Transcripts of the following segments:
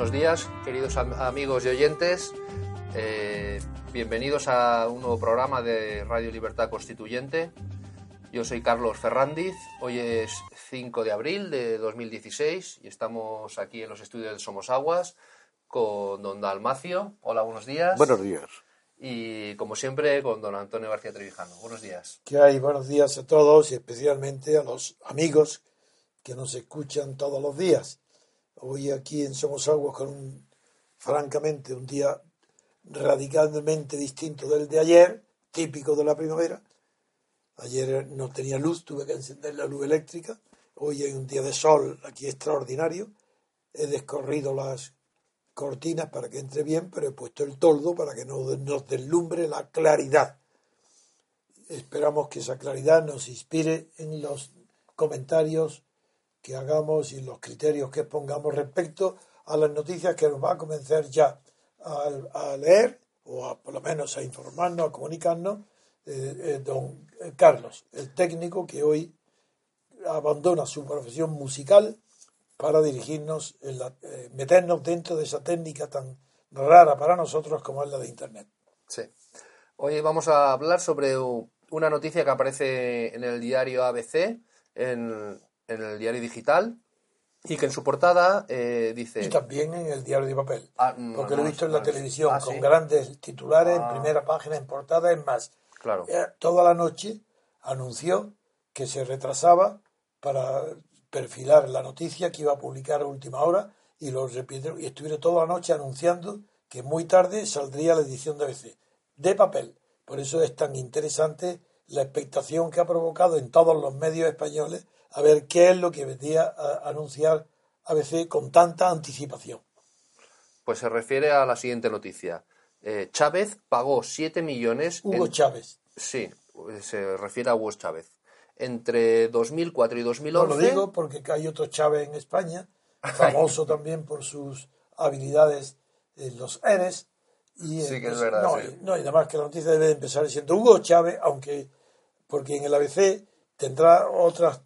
Buenos días, queridos amigos y oyentes. Eh, bienvenidos a un nuevo programa de Radio Libertad Constituyente. Yo soy Carlos Ferrandiz. Hoy es 5 de abril de 2016 y estamos aquí en los estudios de Somos Aguas con don Dalmacio. Hola, buenos días. Buenos días. Y como siempre con don Antonio García Trevijano. Buenos días. ¿Qué hay? Buenos días a todos y especialmente a los amigos que nos escuchan todos los días. Hoy aquí en Somos Aguas con francamente, un día radicalmente distinto del de ayer, típico de la primavera. Ayer no tenía luz, tuve que encender la luz eléctrica. Hoy hay un día de sol aquí extraordinario. He descorrido las cortinas para que entre bien, pero he puesto el toldo para que no nos deslumbre la claridad. Esperamos que esa claridad nos inspire en los comentarios que hagamos y los criterios que pongamos respecto a las noticias que nos va a comenzar ya a, leer o a, por lo menos a informarnos, a comunicarnos, eh, eh, don Carlos, el técnico que hoy abandona su profesión musical para dirigirnos, en la, eh, meternos dentro de esa técnica tan rara para nosotros como es la de Internet. Sí. Hoy vamos a hablar sobre una noticia que aparece en el diario ABC, en, en el diario digital y que en su portada eh, dice... Y también en el diario de papel, ah, porque lo he visto en la televisión, ah, con grandes titulares en ah. primera página, en portada, en más. Claro. Eh, toda la noche anunció que se retrasaba para perfilar la noticia que iba a publicar a última hora y lo repitió y estuvieron toda la noche anunciando que muy tarde saldría la edición de ABC de papel. Por eso es tan interesante la expectación que ha provocado en todos los medios españoles a ver qué es lo que vendría a anunciar ABC con tanta anticipación. Pues se refiere a la siguiente noticia. Eh, Chávez pagó 7 millones. Hugo Chávez. Sí, se refiere a Hugo Chávez. Entre 2004 y 2011. No lo digo porque hay otro Chávez en España, famoso también por sus habilidades en los ERES. Y, sí, que es verdad. No, no, y además que la noticia debe empezar siendo Hugo Chávez, aunque porque en el ABC tendrá otras,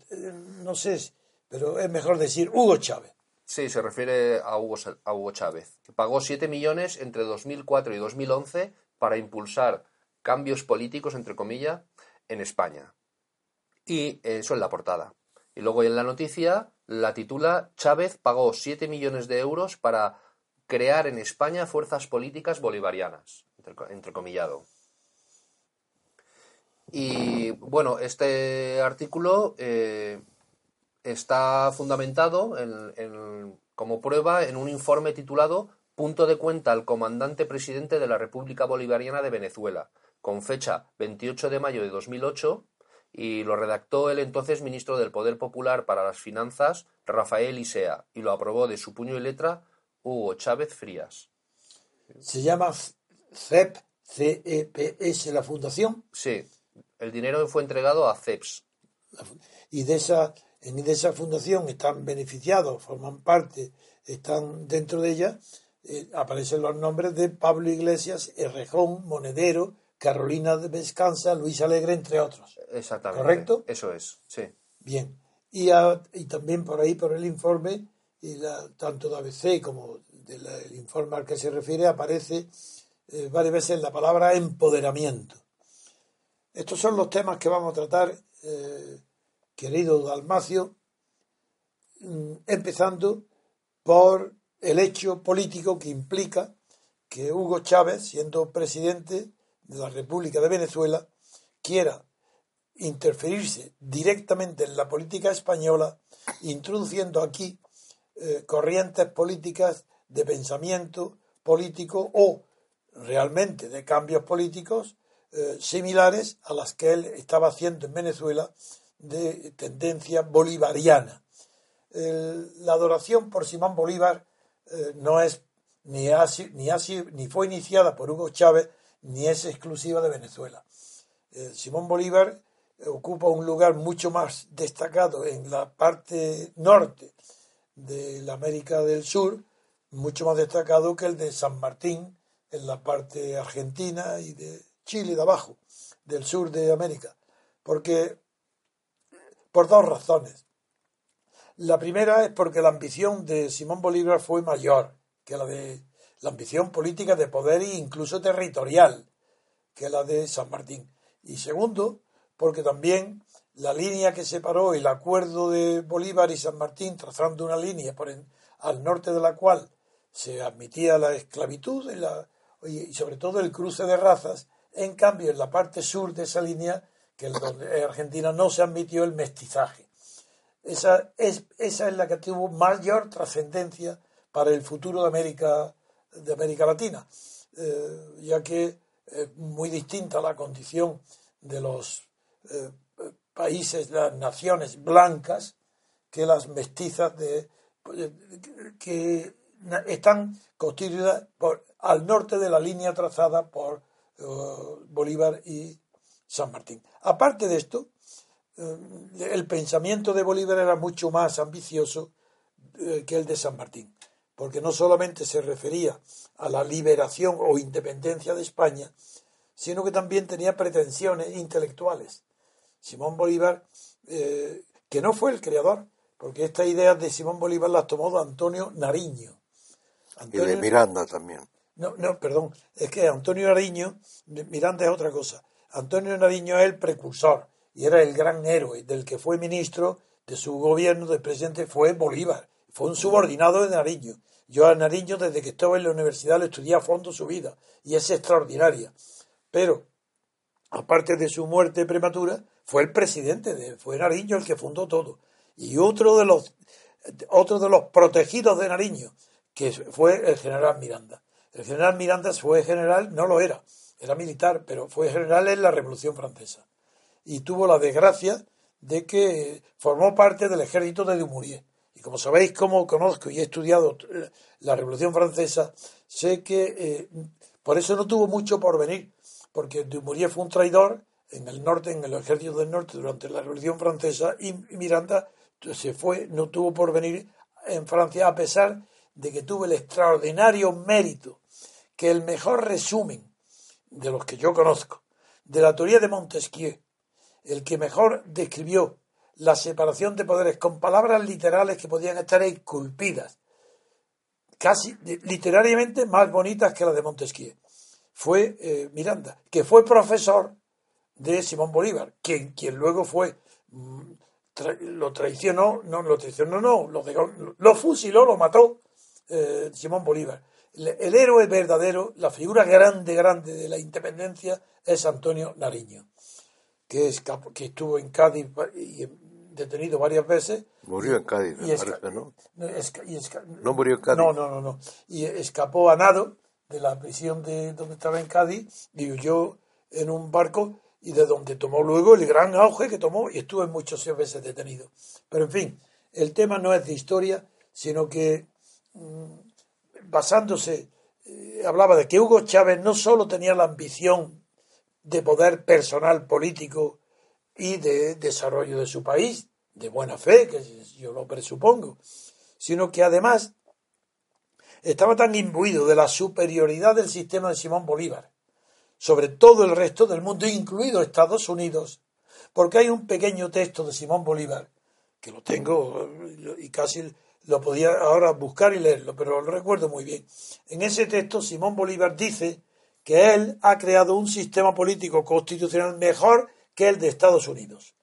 no sé, pero es mejor decir Hugo Chávez. Sí, se refiere a Hugo, a Hugo Chávez, que pagó 7 millones entre 2004 y 2011 para impulsar cambios políticos, entre comillas, en España. Y eso en la portada. Y luego en la noticia la titula Chávez pagó 7 millones de euros para crear en España fuerzas políticas bolivarianas, entrecomillado. Y bueno, este artículo eh, está fundamentado como prueba en un informe titulado Punto de cuenta al comandante presidente de la República Bolivariana de Venezuela, con fecha 28 de mayo de 2008, y lo redactó el entonces ministro del Poder Popular para las Finanzas, Rafael Isea, y lo aprobó de su puño y letra Hugo Chávez Frías. ¿Se llama CEP, CEPS la fundación? Sí. El dinero fue entregado a CEPS. Y de esa, en esa fundación están beneficiados, forman parte, están dentro de ella, eh, aparecen los nombres de Pablo Iglesias, Errejón, Monedero, Carolina de Vescanza, Luis Alegre, entre otros. Exactamente. ¿Correcto? Eso es, sí. Bien. Y, y también por ahí, por el informe, y la, tanto de ABC como del informe al que se refiere, aparece eh, varias veces la palabra empoderamiento. Estos son los temas que vamos a tratar, eh, querido Dalmacio, mm, empezando por el hecho político que implica que Hugo Chávez, siendo presidente de la República de Venezuela, quiera interferirse directamente en la política española, introduciendo aquí eh, corrientes políticas de pensamiento político o realmente de cambios políticos eh, similares a las que él estaba haciendo en Venezuela de tendencia bolivariana. la adoración por Simón Bolívar eh, no es ni, ni, ni fue iniciada por Hugo Chávez ni es exclusiva de Venezuela. Eh, Simón Bolívar ocupa un lugar mucho más destacado en la parte norte de la América del Sur, mucho más destacado que el de San Martín en la parte argentina y de Chile de abajo, del sur de América, porque por dos razones. La primera es porque la ambición de Simón Bolívar fue mayor que la de la ambición política de poder e incluso territorial que la de San Martín. Y segundo, porque también la línea que separó el acuerdo de Bolívar y San Martín, trazando una línea al norte de la cual se admitía la esclavitud y, la, y sobre todo el cruce de razas, en cambio en la parte sur de esa línea, que en Argentina no se admitió el mestizaje. Esa es, esa es la que tuvo mayor trascendencia para el futuro de América, de América Latina, eh, ya que es muy distinta la condición de los eh, países, las naciones blancas, que las mestizas de, que están constituidas por, al norte de la línea trazada por eh, Bolívar y San Martín. Aparte de esto, eh, el pensamiento de Bolívar era mucho más ambicioso que el de San Martín, porque no solamente se refería a la liberación o independencia de España, sino que también tenía pretensiones intelectuales. Simón Bolívar, eh, que no fue el creador, porque estas ideas de Simón Bolívar las tomó de Antonio Nariño. y de Miranda también. No, no, perdón, es que Antonio Nariño, Miranda es otra cosa. Antonio Nariño es el precursor y era el gran héroe del que fue ministro de su gobierno, del presidente, fue Bolívar. Fue un subordinado de Nariño. Yo a Nariño, desde que estaba en la universidad, lo estudié a fondo su vida y es extraordinaria. Pero, aparte de su muerte prematura, fue el presidente, de, fue Nariño el que fundó todo. Y otro de los, otro de los protegidos de Nariño, que fue el general Miranda. El general Miranda fue general, no lo era, era militar, pero fue general en la Revolución Francesa. Y tuvo la desgracia de que formó parte del ejército de Dumouriez. Y como sabéis, como conozco y he estudiado la Revolución Francesa, sé que eh, por eso no tuvo mucho por venir, porque Dumouriez fue un traidor en el norte, en el ejército del norte durante la Revolución Francesa y Miranda se fue, no tuvo por venir en Francia a pesar de que tuvo el extraordinario mérito que el mejor resumen de los que yo conozco de la teoría de Montesquieu, el que mejor describió la separación de poderes con palabras literales que podían estar esculpidas, casi literariamente más bonitas que las de Montesquieu, fue eh, Miranda, que fue profesor de Simón Bolívar, quien, quien luego fue, mm, lo traicionó, no lo traicionó, no, lo, lo fusiló, lo mató eh, Simón Bolívar. El, héroe verdadero, la figura grande, grande de la independencia es Antonio Nariño, que, que estuvo en Cádiz y detenido varias veces. Murió en Cádiz, ¿no? no murió en Cádiz. No, no, no, no. Y escapó a nado de la prisión de donde estaba en Cádiz y huyó en un barco y de donde tomó luego el gran auge que tomó y estuvo muchas veces detenido. Pero en fin, el tema no es de historia, sino que mm, basándose, eh, hablaba de que Hugo Chávez no solo tenía la ambición de poder personal político y de desarrollo de su país, de buena fe, que yo lo presupongo, sino que además estaba tan imbuido de la superioridad del sistema de Simón Bolívar sobre todo el resto del mundo, incluido Estados Unidos, porque hay un pequeño texto de Simón Bolívar, que lo tengo y casi lo podía ahora buscar y leerlo, pero lo recuerdo muy bien. En ese texto Simón Bolívar dice que él ha creado un sistema político constitucional mejor que el de Estados Unidos,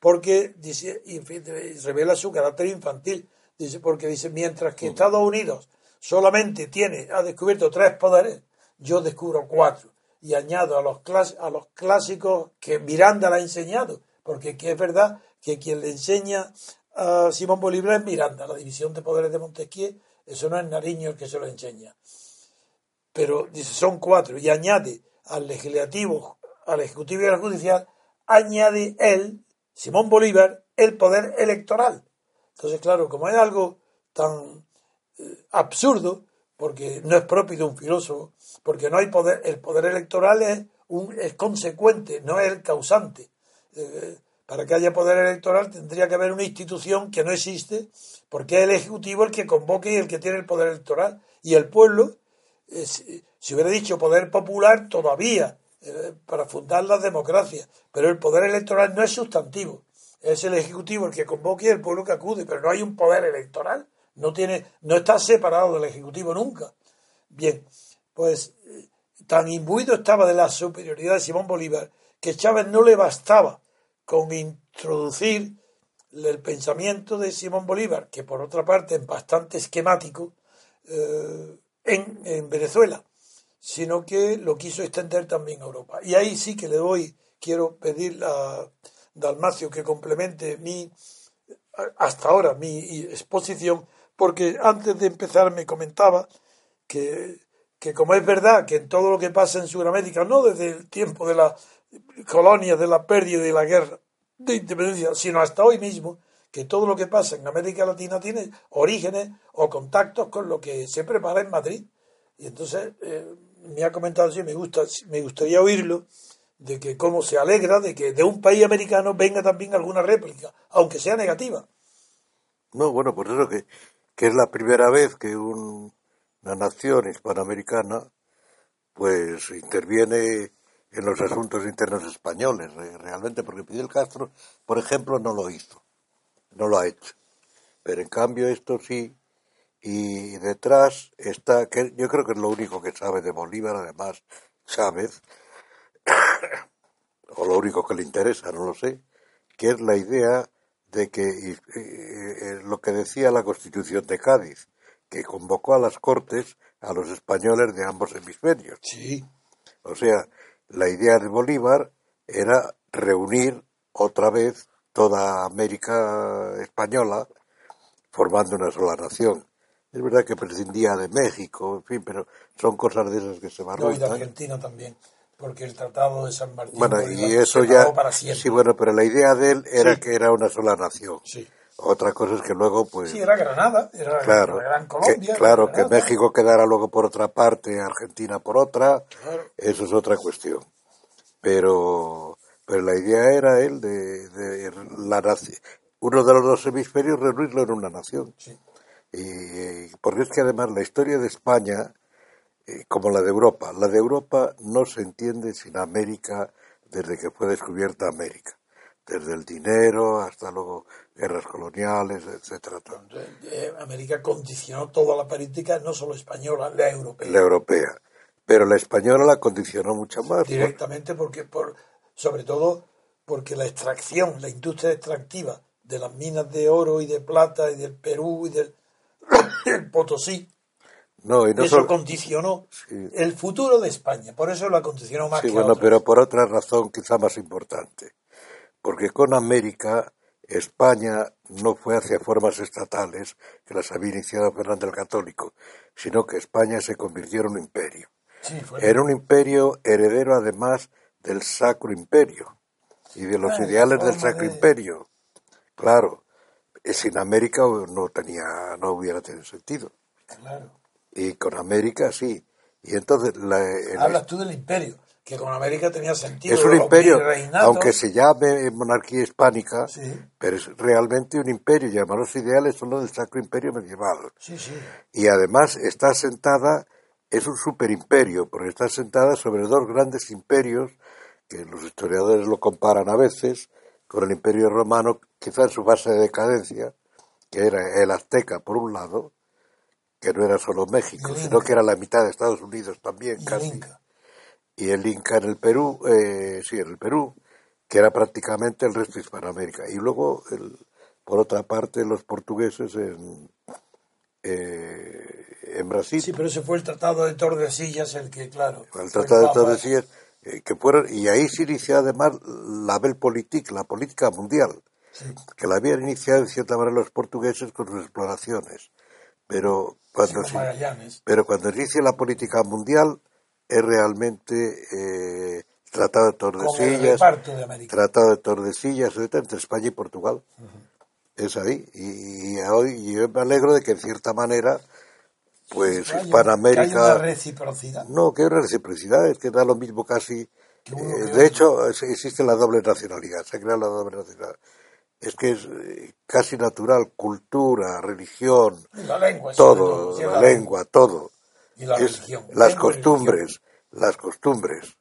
porque dice, y revela su carácter infantil, dice, porque dice, mientras que Estados Unidos solamente tiene, ha descubierto tres poderes, yo descubro cuatro. Y añado a los, a los clásicos que Miranda le ha enseñado, porque es verdad que quien le enseña a Simón Bolívar es Miranda, la división de poderes de Montesquieu, eso no es Nariño el que se lo enseña. Pero dice, son cuatro, y añade al legislativo, al Ejecutivo y al Judicial, añade él, Simón Bolívar, el poder electoral. Entonces, claro, como es algo tan eh, absurdo, porque no es propio de un filósofo, porque no hay poder, el poder electoral es, un, es consecuente, no es el causante. Eh, para que haya poder electoral tendría que haber una institución que no existe, porque es el Ejecutivo el que convoque y el que tiene el poder electoral. Y el pueblo, si hubiera dicho poder popular, todavía, eh, para fundar las democracias. Pero el poder electoral no es sustantivo. Es el Ejecutivo el que convoque y el pueblo que acude, pero no hay un poder electoral. No, tiene, no está separado del Ejecutivo nunca. Bien, pues tan imbuido estaba de la superioridad de Simón Bolívar que Chávez no le bastaba con introducir el pensamiento de Simón Bolívar, que por otra parte es bastante esquemático, eh, en, en, Venezuela, sino que lo quiso extender también a Europa. Y ahí sí que le doy, quiero pedir a Dalmacio que complemente mi, hasta ahora, mi exposición, porque antes de empezar me comentaba que, que como es verdad que en todo lo que pasa en Sudamérica, no desde el tiempo de las colonias, de la pérdida y la guerra de independencia, sino hasta hoy mismo, que todo lo que pasa en América Latina tiene orígenes o contactos con lo que se prepara en Madrid. Y entonces eh, me ha comentado así, me gusta, me gustaría oírlo, de que cómo se alegra de que de un país americano venga también alguna réplica, aunque sea negativa. No, bueno, por eso que que es la primera vez que una nación hispanoamericana pues interviene en los asuntos internos españoles, realmente, porque Fidel Castro, por ejemplo, no lo hizo, no lo ha hecho. Pero en cambio esto sí, y detrás está, que yo creo que es lo único que sabe de Bolívar, además Chávez, o lo único que le interesa, no lo sé, que es la idea de que eh, lo que decía la Constitución de Cádiz, que convocó a las Cortes a los españoles de ambos hemisferios. Sí. O sea, la idea de Bolívar era reunir otra vez toda América española formando una sola nación. Es verdad que prescindía de México, en fin, pero son cosas de esas que se van no, y de Argentina también porque el Tratado de San Martín bueno, y eso ya sí bueno pero la idea de él era que era una sola nación sí. Otra cosa es que luego pues sí era Granada era claro Gran Colombia que, claro que México quedara luego por otra parte Argentina por otra eso es otra cuestión pero pero la idea era él de, de la uno de los dos hemisferios reunirlo en una nación sí. y porque es que además la historia de España eh, como la de Europa. La de Europa no se entiende sin América desde que fue descubierta América. Desde el dinero hasta luego guerras coloniales, etcétera. Eh, América condicionó toda la política, no solo española, la europea. La europea. Pero la española la condicionó mucho más. Directamente porque, por, sobre todo, porque la extracción, la industria extractiva de las minas de oro y de plata y del Perú y del Potosí no, y no eso condicionó el futuro de España, por eso lo condicionó más sí, bueno, pero por otra razón quizá más importante, porque con América España no fue hacia formas estatales que las había iniciado Fernando el Católico, sino que España se convirtió en un imperio. Sí, Era un imperio heredero además del Sacro Imperio y de los ideales del Sacro Imperio. Claro, sin América no tenía, no hubiera tenido sentido. Claro y con América sí. Y entonces la, hablas tú del imperio, que con América tenía sentido. Es un imperio, aunque se llame monarquía hispánica, pero es realmente un imperio y además los ideales son los del Sacro Imperio medieval. Sí, sí. Y además está sentada, es un superimperio, porque está sentada sobre dos grandes imperios que los historiadores lo comparan a veces con el imperio romano, quizá en su fase de decadencia, que era el azteca por un lado, que no era solo México, sino que era la mitad de Estados Unidos también, casi. Y el Inca en el Perú, eh, sí, en el Perú, que era prácticamente el resto de Hispanoamérica. Y luego, el, por otra parte, los portugueses en, eh, en Brasil. Sí, pero ese fue el Tratado de Tordesillas el que, claro. El Tratado de Tordesillas, eh, que fueron, y ahí se inició además la Belpolitik, la política mundial, que la habían iniciado de cierta manera los portugueses con sus exploraciones. Pero cuando, pero cuando inicia la política mundial es realmente eh, Tratado de Tordesillas, de. Tratado de Tordesillas, entre España y Portugal. Es ahí. Y, y hoy yo me alegro de que en cierta manera, pues haya- Hispanoamérica. que haya una reciprocidad. No, que hay una reciprocidad, es que da lo mismo casi. eh, de hecho, es- existe la doble nacionalidad, se crea la doble nacionalidad. Es que es eh, casi natural, cultura, religión, la lengua, todo, sí, la lengua, todo. Y la Es religión. las costumbres, las costumbres,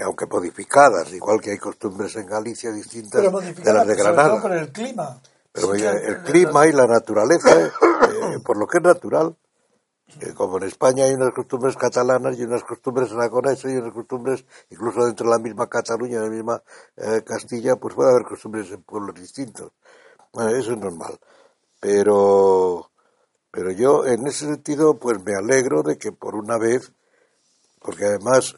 aunque modificadas, igual que hay costumbres en Galicia distintas Pero de las de Granada. por el clima. Pero Sí el clima y la naturaleza, eh, eh, por lo que es natural, eh, como en España hay unas costumbres catalanas y unas costumbres aragonesas y unas costumbres, incluso dentro de la misma Cataluña, de la misma eh, Castilla, pues puede haber costumbres en pueblos distintos. Bueno, eso es normal. Pero, pero yo en ese sentido, pues me alegro de que por una vez, porque además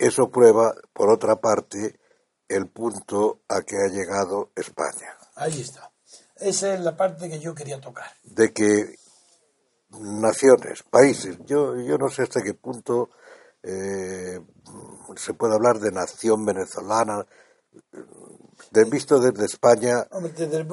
eso prueba, por otra parte, el punto a que ha llegado España. Ahí está. Esa es la parte que yo quería tocar. de que naciones, países, yo, yo no sé hasta qué punto eh, se puede hablar de nación venezolana, de, visto desde España, Hombre, desde el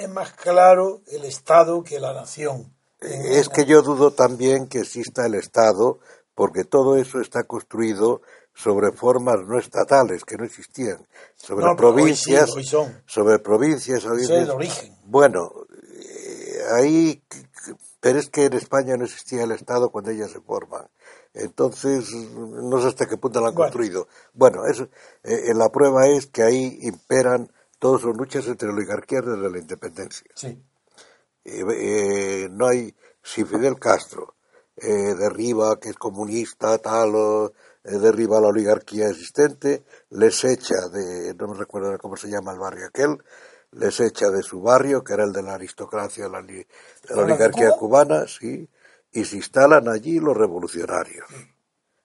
es más claro el Estado que la nación. En- es que yo dudo también que exista el Estado, porque todo eso está construido sobre formas no estatales que no existían, sobre No, hoy provincias, sí, hoy sobre provincias, Ese es origen. Bueno, eh, ahí, pero es que en España no existía el Estado cuando ellas se forman. Entonces, no sé hasta qué punto lo han Bueno. construido. Bueno, eso, eh, la prueba es que ahí imperan, todos son luchas entre oligarquías desde la independencia. Sí. Eh, eh, no hay, si Fidel Castro eh, derriba que es comunista, tal, o eh, derriba la oligarquía existente, les echa de, no me recuerdo cómo se llama el barrio aquel, les echa de su barrio, que era el de la aristocracia, la, de la ¿Habla de oligarquía Cuba? cubana, sí, y se instalan allí los revolucionarios,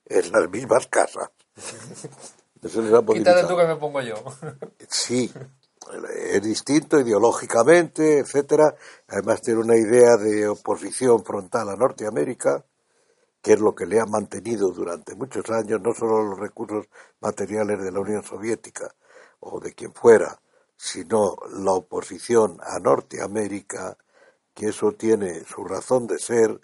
en las mismas casas. Eso les ha Quítate movilizado. tú que me pongo yo. Sí, es distinto ideológicamente, etcétera. Además tiene una idea de oposición frontal a Norteamérica, que es lo que le ha mantenido durante muchos años, no solo los recursos materiales de la Unión Soviética o de quien fuera, sino la oposición a Norteamérica, que eso tiene su razón de ser,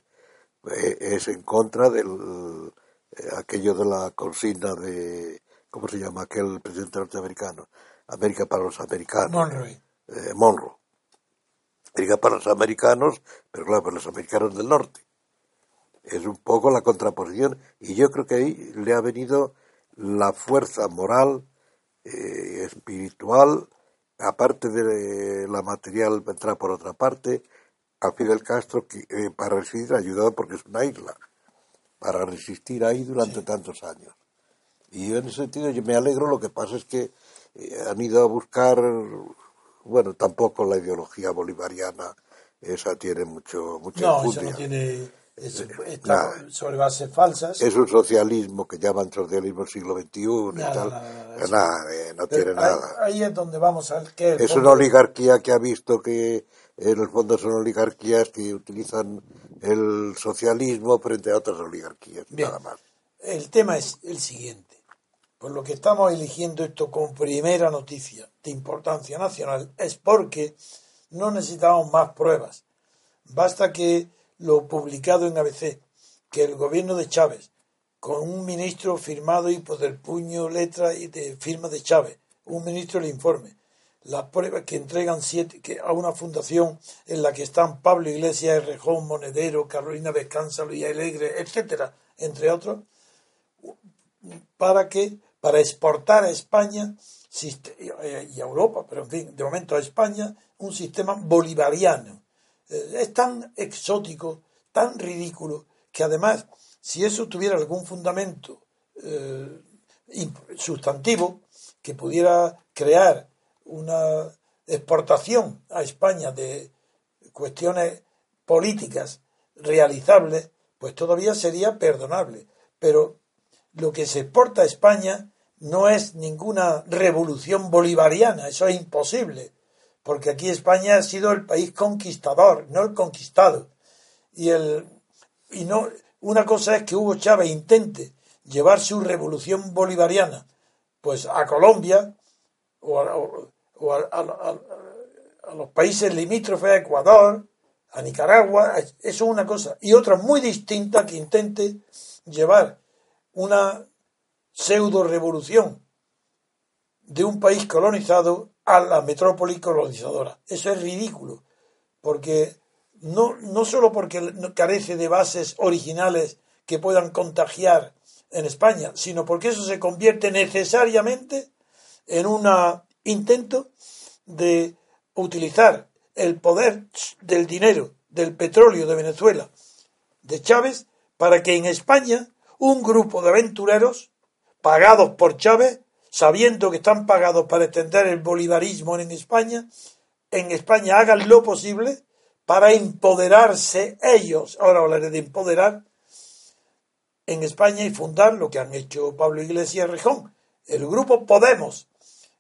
eh, es en contra del eh, aquello de la consigna de ¿cómo se llama aquel presidente norteamericano? América para los americanos, Monroe. eh, Monroe. América para los americanos, pero claro, para los americanos del norte. Es un poco la contraposición y yo creo que ahí le ha venido la fuerza moral, eh, espiritual, aparte de la material, vendrá por otra parte, a Fidel Castro que, eh, para resistir, ayudado porque es una isla, para resistir ahí durante tantos años. Y yo en ese sentido yo me alegro, lo que pasa es que han ido a buscar, bueno, tampoco la ideología bolivariana, esa tiene mucho, mucha No, eso no tiene. es- Eh, está nada. sobre bases falsas. Es un socialismo que llaman socialismo siglo XXI y Nada, tal. nada, nada, Eh, eh, no tiene ahí, nada. ahí es donde vamos al que Es fondo- una oligarquía que ha visto que en el fondo son oligarquías que utilizan el socialismo frente a otras oligarquías, Bien. nada más. El tema es el siguiente. Por lo que estamos eligiendo esto como primera noticia de importancia nacional es porque no necesitamos más pruebas. Basta que lo publicado en ABC, que el gobierno de Chávez, con un ministro firmado y por el puño, letra y de firma de Chávez, un ministro le informe, las pruebas que entregan siete, que a una fundación en la que están Pablo Iglesias, Rejón, Monedero, Carolina Vescanza, Luis Alegre, etcétera, entre otros, para que para exportar a España sist- y a Europa, pero en fin, de momento a España, un sistema bolivariano. Eh, Es tan exótico, tan ridículo, que además, si eso tuviera algún fundamento eh, sustantivo, que pudiera crear una exportación a España de cuestiones políticas realizables, pues todavía sería perdonable. Pero lo que se exporta a España no es ninguna revolución bolivariana, eso es imposible, porque aquí España ha sido el país conquistador, no el conquistado. Y el y no una cosa es que Hugo Chávez intente llevar su revolución bolivariana pues a Colombia o a, los países limítrofes, a Ecuador, a Nicaragua, eso es una cosa. Y otra muy distinta que intente llevar una pseudo revolución de un país colonizado a la metrópoli colonizadora. Eso es ridículo, porque no, no solo porque carece de bases originales que puedan contagiar en España, sino porque eso se convierte necesariamente en un intento de utilizar el poder del dinero, del petróleo de Venezuela, de Chávez, para que en España un grupo de aventureros pagados por Chávez, sabiendo que están pagados para extender el bolivarismo en España, en España hagan lo posible para empoderarse ellos, ahora hablaré de empoderar, en España y fundar lo que han hecho Pablo Iglesias Rejón, el grupo Podemos.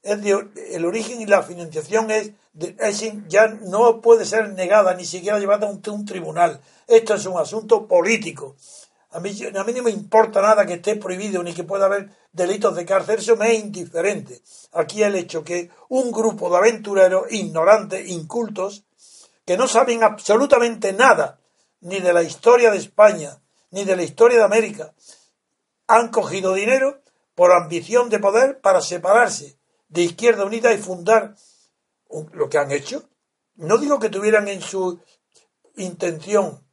Es el origen y la financiación es, ya no puede ser negada ni siquiera llevada a un, un, tribunal. Esto es un asunto político. A mí, a mí no me importa nada que esté prohibido ni que pueda haber delitos de cárcel, eso me es indiferente. Aquí el hecho que un grupo de aventureros ignorantes, incultos, que no saben absolutamente nada ni de la historia de España, ni de la historia de América, han cogido dinero por ambición de poder para separarse de Izquierda Unida y fundar lo que han hecho. No digo que tuvieran en su intención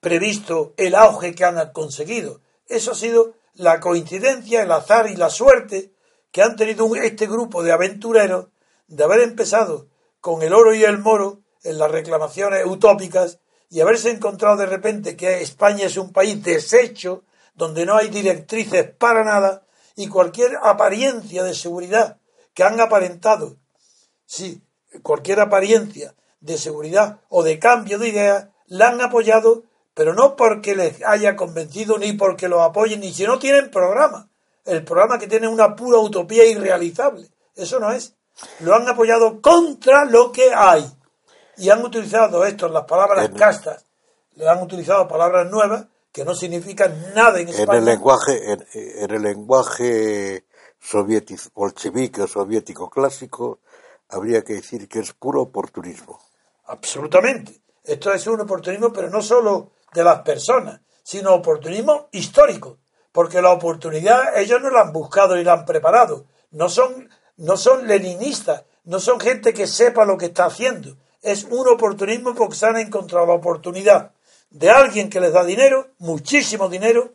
previsto el auge que han conseguido. Eso ha sido la coincidencia, el azar y la suerte que han tenido este grupo de aventureros de haber empezado con el oro y el moro en las reclamaciones utópicas y haberse encontrado de repente que España es un país deshecho, donde no hay directrices para nada, y cualquier apariencia de seguridad que han aparentado, sí, cualquier apariencia de seguridad o de cambio de ideas, la han apoyado, pero no porque les haya convencido ni porque lo apoyen, ni si no tienen programa. El programa que tiene una pura utopía irrealizable. Eso no es. Lo han apoyado contra lo que hay y han utilizado esto, las palabras castas, le han utilizado palabras nuevas que no significan nada en España. En el lenguaje, en, el lenguaje soviético, bolchevique o soviético clásico, habría que decir que es puro oportunismo. Absolutamente. Esto es un oportunismo, pero no solo de las personas, sino oportunismo histórico. Porque la oportunidad ellos no la han buscado y la han preparado. No son, no son leninistas, no son gente que sepa lo que está haciendo es un oportunismo porque se han encontrado la oportunidad de alguien que les da dinero, muchísimo dinero,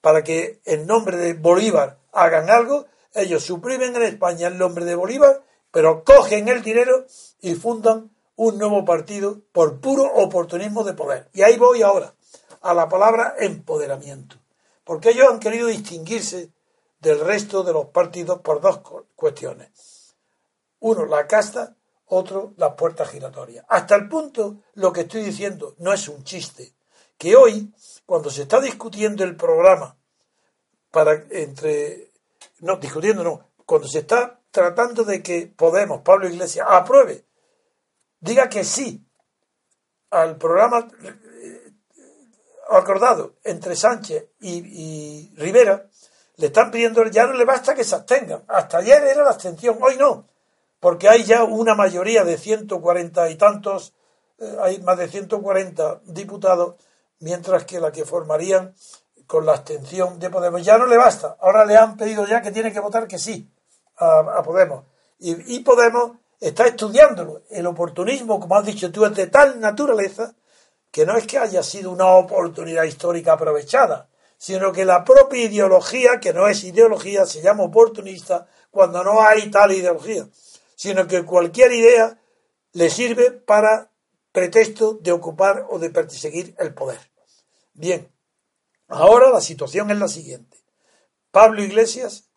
para que en nombre de Bolívar hagan algo. Ellos suprimen en España el nombre de Bolívar, pero cogen el dinero y fundan un nuevo partido por puro oportunismo de poder. Y ahí voy ahora, a la palabra empoderamiento. Porque ellos han querido distinguirse del resto de los partidos por dos cuestiones. Uno, la casta, otro las puertas giratorias. Hasta el punto, lo que estoy diciendo no es un chiste, que hoy, cuando se está discutiendo el programa para entre, no, discutiendo no, cuando se está tratando de que Podemos, Pablo Iglesias, apruebe, diga que sí al programa eh, acordado entre Sánchez y, Rivera, le están pidiendo, ya no le basta que se abstengan. Hasta ayer era la abstención, hoy no porque hay ya una mayoría de 140 y tantos, eh, hay más de 140 diputados, mientras que la que formarían con la abstención de Podemos ya no le basta. Ahora le han pedido ya que tiene que votar que sí a, Podemos. Y, y, Podemos está estudiándolo. El oportunismo, como has dicho tú, es de tal naturaleza que no es que haya sido una oportunidad histórica aprovechada, sino que la propia ideología, que no es ideología, se llama oportunista cuando no hay tal ideología sino que cualquier idea le sirve para pretexto de ocupar o de perseguir el poder. Bien, ahora la situación es la siguiente. Pablo Iglesias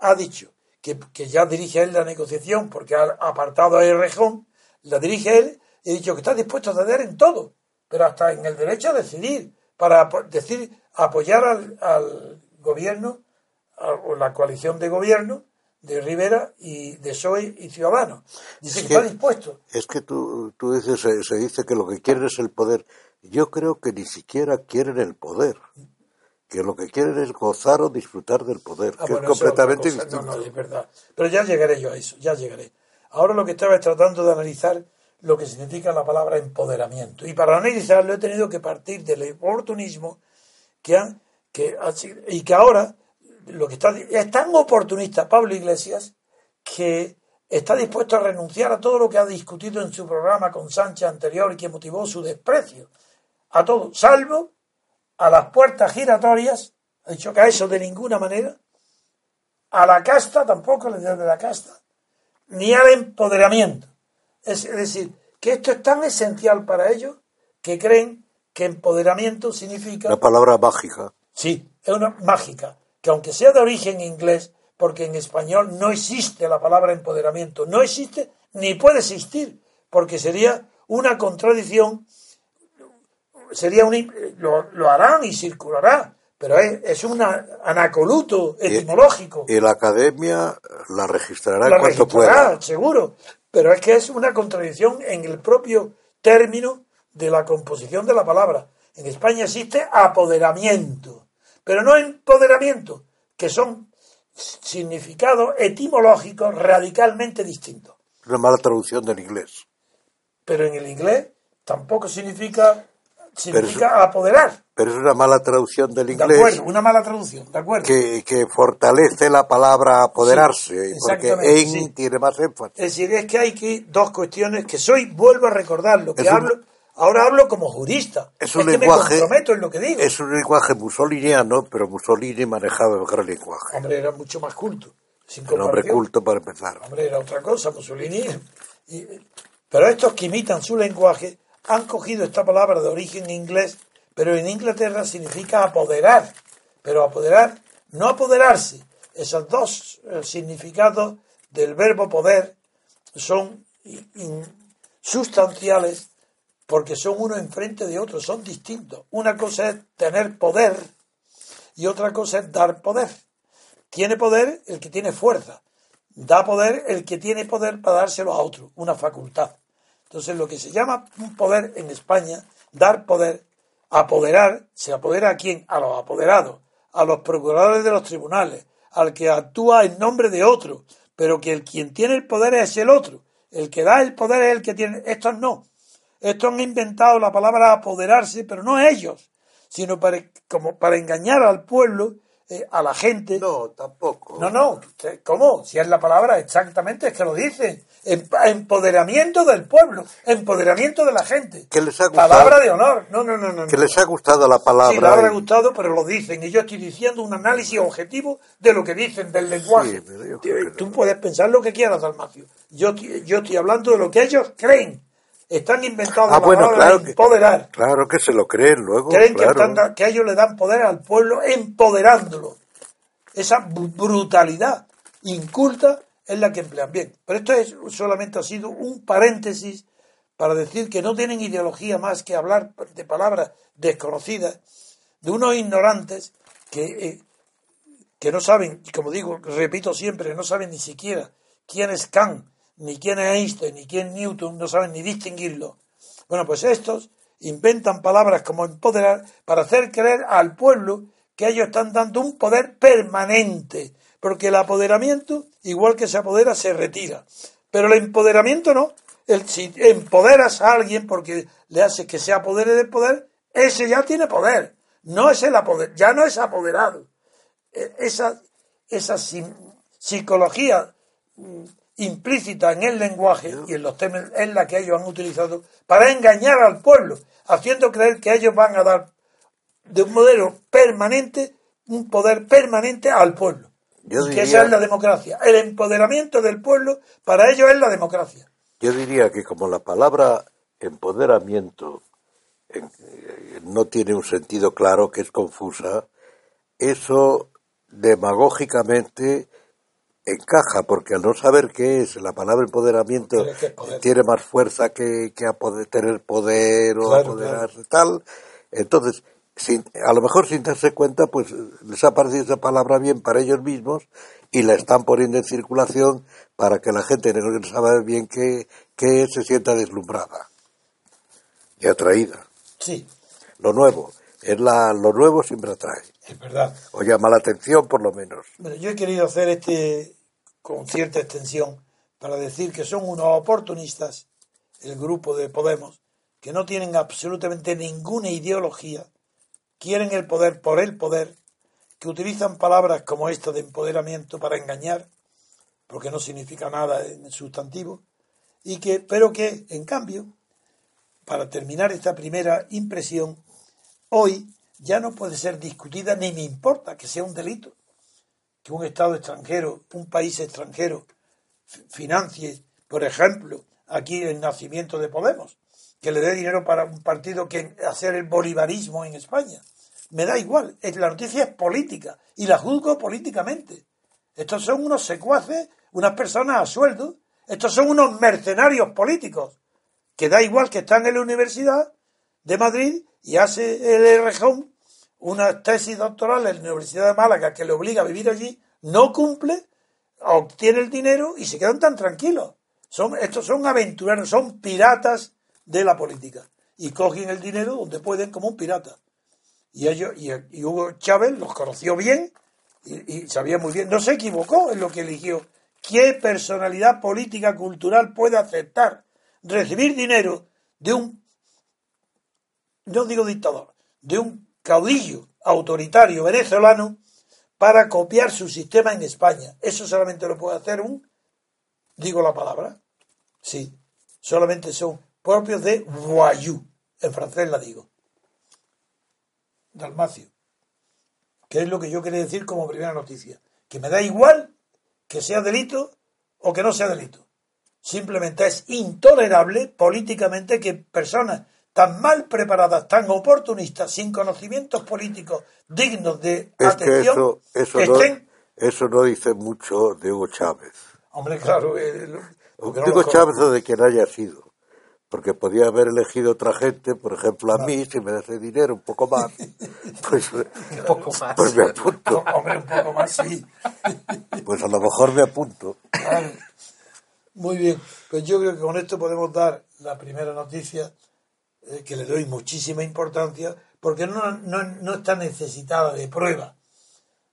ha dicho que, ya dirige él la negociación porque ha apartado a Errejón, la dirige él y ha dicho que está dispuesto a ceder en todo, pero hasta en el derecho a decidir, para decir, apoyar al, al gobierno, o la coalición de gobierno, de Rivera y de PSOE y Ciudadanos. Dice que, está dispuesto. Es que tú, tú dices, se, dice que lo que quieren es el poder. Yo creo que ni siquiera quieren el poder. Que lo que quieren es gozar o disfrutar del poder, Ah, que bueno, es completamente cosa. distinto. No, no, es verdad. Pero ya llegaré yo a eso, ya llegaré. Ahora lo que estaba es tratando de analizar lo que significa la palabra empoderamiento. Y para analizarlo he tenido que partir del oportunismo que han, que y que ahora lo que está es tan oportunista Pablo Iglesias que está dispuesto a renunciar a todo lo que ha discutido en su programa con Sánchez anterior y que motivó su desprecio a todo, salvo a las puertas giratorias, ha dicho que a eso de ninguna manera, a la casta, tampoco la idea de la casta, ni al empoderamiento. Es, es decir, que esto es tan esencial para ellos que creen que empoderamiento significa... La palabra mágica. Sí, es una mágica, que aunque sea de origen inglés, porque en español no existe la palabra empoderamiento, no existe ni puede existir, porque sería una contradicción, sería un, lo, lo harán y circulará, pero es, es un anacoluto etimológico. Y la academia la registrará La en cuanto registrará, pueda. seguro, pero es que es una contradicción en el propio término de la composición de la palabra. En España existe apoderamiento, pero no empoderamiento, que son significados etimológicos radicalmente distintos. Una mala traducción del inglés. Pero en el inglés tampoco significa, significa apoderar. Pero es una mala traducción del De inglés acuerdo, una mala traducción, de acuerdo. que, que fortalece la palabra apoderarse, Sí, porque en sí. tiene más énfasis. Es decir, es que hay que dos cuestiones que soy, vuelvo a recordarlo, que Es un- hablo, ahora hablo como jurista. Es un que lenguaje- me comprometo en lo que digo. Es un lenguaje mussoliniano, pero Mussolini manejaba mejor lenguaje. Hombre, era mucho más culto. Sin Un hombre culto para empezar. Hombre, era otra cosa, Mussolini. Y- pero estos que imitan su lenguaje han cogido esta palabra de origen inglés, pero en Inglaterra significa apoderar. Pero apoderar, no apoderarse. Esos dos eh, significados del verbo poder son sustanciales porque son uno enfrente de otro, son distintos. Una cosa es tener poder y otra cosa es dar poder. Tiene poder el que tiene fuerza. Da poder el que tiene poder para dárselo a otro, una facultad. Entonces, lo que se llama un poder en España, dar poder, apoderar, ¿se apodera a quién? A los apoderados, a los procuradores de los tribunales, al que actúa en nombre de otro, pero que el quien tiene el poder es el otro. El que da el poder es el que tiene. Estos no. Estos han inventado la palabra apoderarse, pero no ellos, sino para, como para engañar al pueblo, eh, a la gente. No, tampoco. No, no, ¿cómo? Si es la palabra exactamente, es que lo dicen. Em- Empoderamiento del pueblo, empoderamiento de la gente. Que les ha gustado- Palabra de honor. No, no, no, no. Que les ha gustado la palabra. Sí, le habrá gustado, pero lo dicen. Y yo estoy diciendo un análisis objetivo de lo que dicen, del lenguaje. Sí, Tú puedes pensar lo que quieras, Dalmacio. Yo, yo estoy hablando de lo que ellos creen. Están inventados Ah, bueno, claro de que- empoderar. Claro que se lo creen luego. Creen que, están que ellos le dan poder al pueblo empoderándolo. Esa br- brutalidad inculta es la que emplean bien. Pero esto es, solamente ha sido un paréntesis para decir que no tienen ideología más que hablar de palabras desconocidas, de unos ignorantes que, eh, que no saben, como digo, repito siempre, no saben ni siquiera quién es Kant, ni quién es Einstein, ni quién Newton, no saben ni distinguirlo. Bueno, pues estos inventan palabras como empoderar para hacer creer al pueblo que ellos están dando un poder permanente, porque el apoderamiento, igual que se apodera, se retira. Pero el empoderamiento no. El, si empoderas a alguien porque le haces que se apodere del poder, ese ya tiene poder. No es el apoder, ya no es apoderado. E- Esa, esa psicología mm, implícita en el lenguaje y en los temas es la que ellos han utilizado para engañar al pueblo, haciendo creer que ellos van a dar de un modelo permanente, un poder permanente al pueblo. Yo que esa es la democracia. El empoderamiento del pueblo para ellos es la democracia. Yo diría que como la palabra empoderamiento en- eh, no tiene un sentido claro, que es confusa, eso demagógicamente encaja, porque al no saber qué es, la palabra empoderamiento poder. tiene más fuerza que, que apode- tener poder o Claro, apoderarse tal. Entonces, sin, a lo mejor sin darse cuenta, pues les ha parecido esa palabra bien para ellos mismos y la están poniendo en circulación para que la gente no sabe bien qué, qué es, se sienta deslumbrada y atraída. Sí. Lo nuevo, es la, lo nuevo siempre atrae. Es verdad. O llama la atención, por lo menos. Bueno, yo he querido hacer este con cierta extensión para decir que son unos oportunistas, el grupo de Podemos, que no tienen absolutamente ninguna ideología, quieren el poder por el poder, que utilizan palabras como esta de empoderamiento para engañar, porque no significa nada en sustantivo, y que, pero que, en cambio, para terminar esta primera impresión, hoy ya no puede ser discutida ni me importa que sea un delito que un Estado extranjero, un país extranjero, financie, por ejemplo, aquí el nacimiento de Podemos, que le dé dinero para un partido que hacer el bolivarismo en España. Me da igual, la noticia es política y la juzgo políticamente. Estos son unos secuaces, unas personas a sueldo, estos son unos mercenarios políticos, que da igual que están en la Universidad de Madrid y hace el rejón una tesis doctoral en la Universidad de Málaga que le obliga a vivir allí, no cumple, obtiene el dinero y se quedan tan tranquilos. Son, estos son aventureros, son piratas de la política. Y cogen el dinero donde pueden como un pirata. Y ellos, y, Hugo Chávez los conoció bien y, y, sabía muy bien, no se equivocó en lo que eligió. ¿Qué personalidad política cultural puede aceptar recibir dinero de un, no digo dictador, de un caudillo autoritario venezolano para copiar su sistema en España. Eso solamente lo puede hacer un, digo la palabra, sí, solamente son propios de voyou, en francés la digo. Dalmacio, que es lo que yo quería decir como primera noticia, que me da igual que sea delito o que no sea delito. Simplemente es intolerable políticamente que personas tan mal preparadas, tan oportunistas, sin conocimientos políticos dignos de atención, eso, eso, no, eso no dice mucho de Hugo Chávez. Hombre, claro. Eh, Hugo Chávez o de quien haya sido. Porque podía haber elegido otra gente, por ejemplo a mí, si me das dinero un poco más, pues, un poco más. pues me apunto. hombre, un poco más, sí. Pues a lo mejor me apunto. Muy bien, pues yo creo que con esto podemos dar la primera noticia eh, que le doy muchísima importancia, porque no, no, está necesitada de prueba.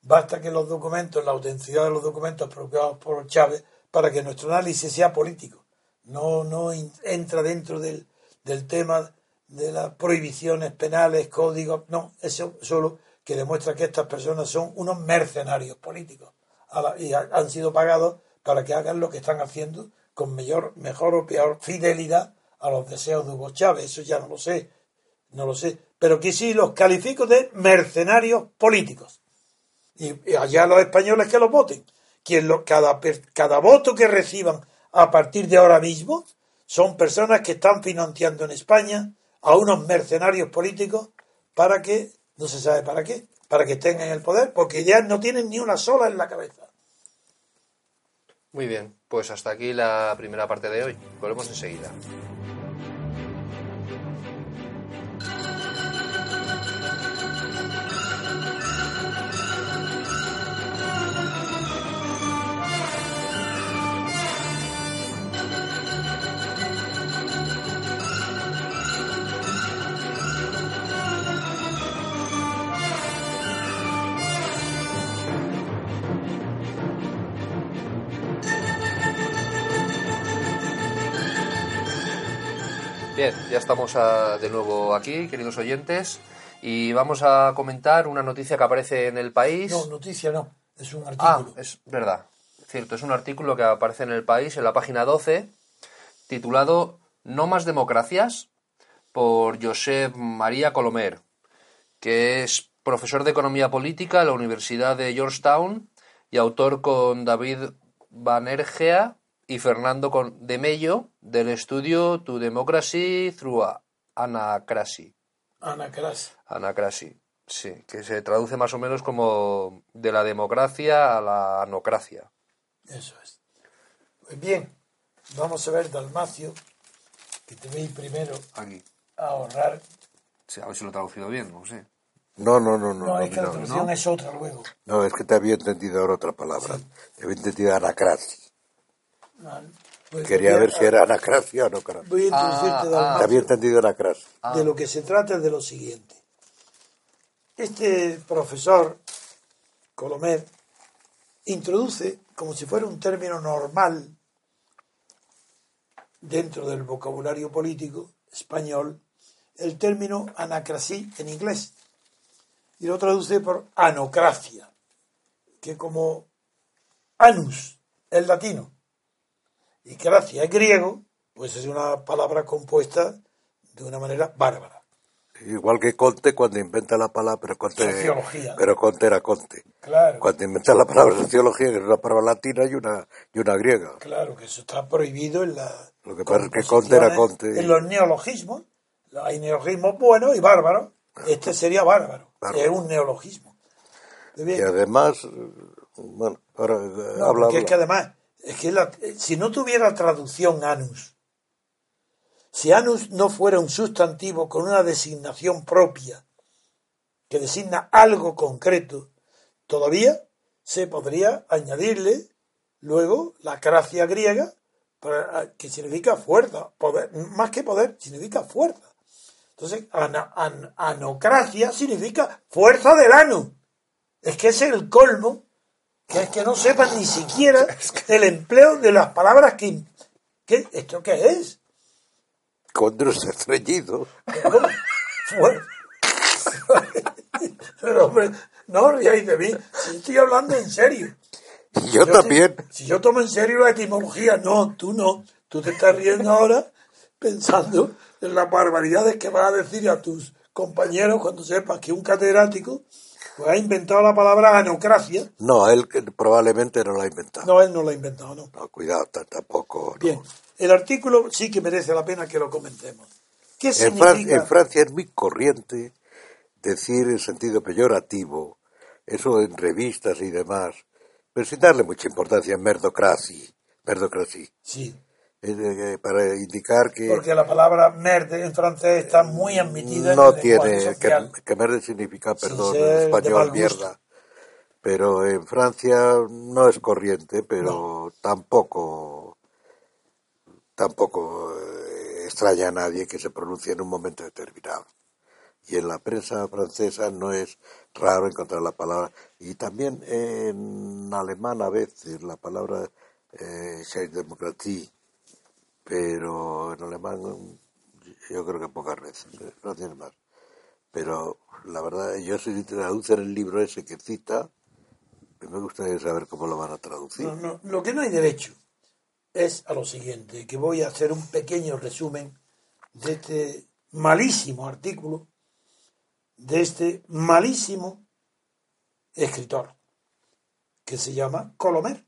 Basta que los documentos, la autenticidad de los documentos propios por Chávez, para que nuestro análisis sea político. No, no entra dentro del, del tema de las prohibiciones penales, códigos, no, eso solo que demuestra que estas personas son unos mercenarios políticos y han sido pagados para que hagan lo que están haciendo con mayor, mejor o peor fidelidad a los deseos de Hugo Chávez, eso ya no lo sé, no lo sé, pero que sí los califico de mercenarios políticos. Y, allá los españoles que los voten. Quien lo, cada, cada voto que reciban a partir de ahora mismo son personas que están financiando en España a unos mercenarios políticos para que, no se sabe para qué, para que estén en el poder, porque ya no tienen ni una sola en la cabeza. Muy bien, pues hasta aquí la primera parte de hoy. Volvemos enseguida. Ya estamos ah, de nuevo aquí, queridos oyentes, y vamos a comentar una noticia que aparece en el país. No, noticia no, es un ah, artículo. Ah, es verdad, cierto, es un artículo que aparece en el país, en la página 12, titulado No más democracias, por Josep María Colomer, que es profesor de Economía Política en la Universidad de Georgetown y autor con David Banerjea y Fernando de Mello del estudio To Democracy Through Anacracy. Anacracy. Anacracy, sí, que se traduce más o menos como de la democracia a la anocracia. Eso es. Pues bien, vamos a ver Dalmacio, que te veis primero aquí a ahorrar. Sí, a ver si lo he traducido bien, no sé. No, no, no, no. No, es que la traducción es otra luego. No, es que te había entendido ahora otra palabra. Te había entendido anacracia. Pues Quería ver si era anacracia o no. Voy a introducirte, ah, Te había entendido anacracia. De lo que se trata es de lo siguiente. Este profesor Colomer introduce, como si fuera un término normal dentro del vocabulario político español, el término anacrasí en inglés y lo traduce por anocracia, que como anus es latino y gracia griego, pues es una palabra compuesta de una manera bárbara. Igual que Conte cuando inventa la palabra, pero Conte, Sociología. pero Conte era Conte. Claro. Cuando inventa la palabra sociología, que es una palabra latina y una, y una griega. Claro, que eso está prohibido en la. Lo que pasa es que Conte era Conte. En los neologismos, hay neologismos buenos y bárbaros. Este sería bárbaro. Bárbaro. Es un neologismo. Y además, bueno, ahora eh, No, habla, es que además, es que eh, si no tuviera traducción anus, si anus no fuera un sustantivo con una designación propia, que designa algo concreto, todavía se podría añadirle luego la gracia griega, que significa fuerza, poder, más que poder, significa fuerza. Entonces, anocracia significa fuerza del ano. Es que es el colmo que es que no sepan ni siquiera el empleo de las palabras que... ¿Qué? ¿Esto qué es? ¿Cómo? Fuer- Pero hombre, no riáis de mí, si estoy hablando en serio. Y yo Yo también. Si, si yo tomo en serio la etimología, no, tú no. Tú te estás riendo ahora pensando en las barbaridades que vas a decir a tus compañeros cuando sepas que un catedrático pues, ha inventado la palabra anocracia. No, él probablemente no lo ha inventado. No, él no lo ha inventado, no. No, cuidado, tampoco. no. Bien, el artículo sí que merece la pena que lo comentemos. ¿Qué En, significa? en Francia es muy corriente decir en sentido peyorativo, eso en revistas y demás, pero sin darle mucha importancia, merdocracy, merdocracy, Sí, para indicar que porque la palabra merde en francés está muy admitida no en el lenguaje tiene, que, que merde significa, perdón, en español mierda, pero en Francia no es corriente, pero tampoco, tampoco eh, extraña a nadie que se pronuncie en un momento determinado. Y en la prensa francesa no es raro encontrar la palabra, y también en alemán a veces la palabra eh, Demokratie, pero en alemán yo creo que pocas veces, eh, no tiene más. Pero la verdad, yo si traducen el libro ese que cita, me gustaría saber cómo lo van a traducir. No, no, lo que no hay derecho es a lo siguiente, que voy a hacer un pequeño resumen de este malísimo artículo, de este malísimo escritor, que se llama Colomer.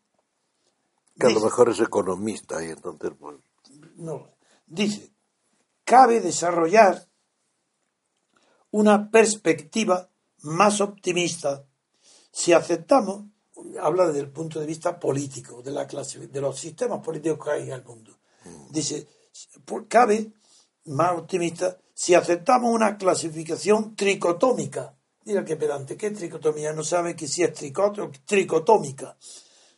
Que a lo mejor es economista y entonces, pues, no, dice, cabe desarrollar una perspectiva más optimista si aceptamos, habla desde el punto de vista político, de, la clase, de los sistemas políticos que hay en el mundo. Dice, por- cabe más optimista si aceptamos una clasificación tricotómica. Mira qué pedante, ¿qué tricotomía? No sabe que si es tricot tricotómica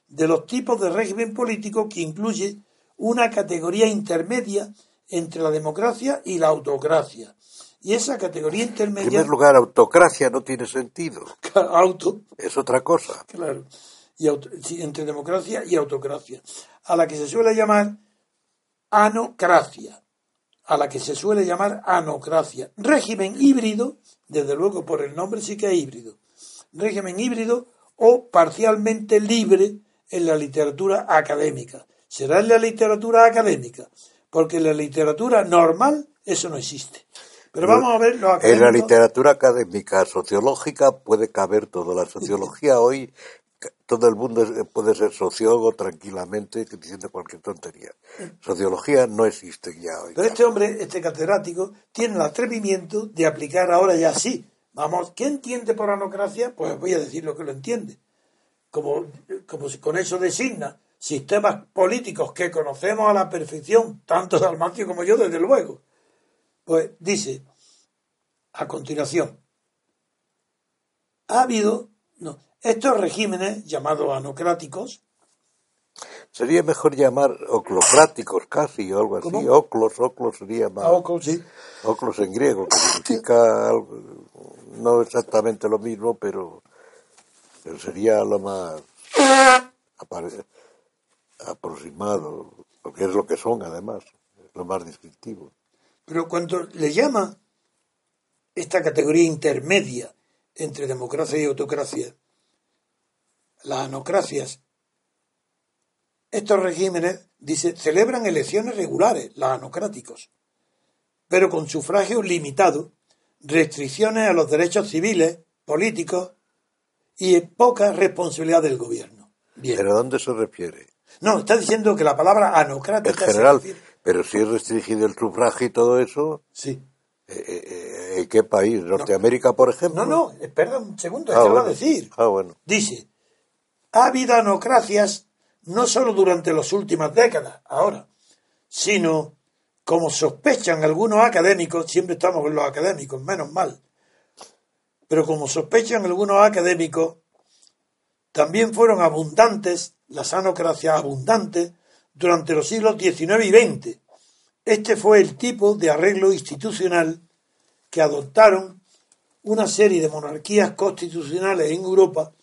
de los tipos de régimen político que incluye una categoría intermedia entre la democracia y la autocracia. Y esa categoría en intermedia, primer lugar, autocracia no tiene sentido, auto, es otra cosa. claro, y auto- sí, entre democracia y autocracia, a la que se suele llamar anocracia, a la que se suele llamar anocracia. Régimen híbrido, desde luego por el nombre sí que es híbrido, régimen híbrido o parcialmente libre en la literatura académica. Será en la literatura académica, porque en la literatura normal eso no existe. Pero vamos a ver los En la literatura académica sociológica puede caber todo. La sociología hoy, todo el mundo puede ser sociólogo tranquilamente diciendo cualquier tontería. Sociología no existe ya hoy. Pero este hombre, este catedrático, tiene el atrevimiento de aplicar ahora ya sí. Vamos, ¿qué entiende por anocracia? Pues voy a decir lo que lo entiende. Como, como si con eso designa sistemas políticos que conocemos a la perfección, tanto Dalmatio como yo, desde luego. Pues dice, a continuación, ha habido, no, estos regímenes llamados anocráticos, Sería mejor llamar oclocráticos casi o algo así. ¿Cómo? Oclos, oclos sería más. Ah, oco, sí. Oclos en griego, que significa algo- no exactamente lo mismo, pero, pero sería lo más aproximado, porque es lo que son además, lo más descriptivo. Pero cuando le llama esta categoría intermedia entre democracia y autocracia, las anocracias, estos regímenes, dice, celebran elecciones regulares, los anocráticos, pero con sufragio limitado, restricciones a los derechos civiles, políticos y poca responsabilidad del gobierno. Bien. ¿Pero a dónde se refiere? No, está diciendo que la palabra En anocrática se general, pero si es restringido el sufragio y todo eso, Sí. eh, eh, ¿en qué país? ¿Norteamérica, por ejemplo? No, no, espera un segundo, Ah, va a decir. Ah, bueno. Dice, ha habido anocracias no solo durante las últimas décadas, ahora, sino como sospechan algunos académicos, siempre estamos con los académicos, menos mal, pero como sospechan algunos académicos, también fueron abundantes, las anocracias abundantes, durante los siglos XIX y XX. Este fue el tipo de arreglo institucional que adoptaron una serie de monarquías constitucionales en Europa,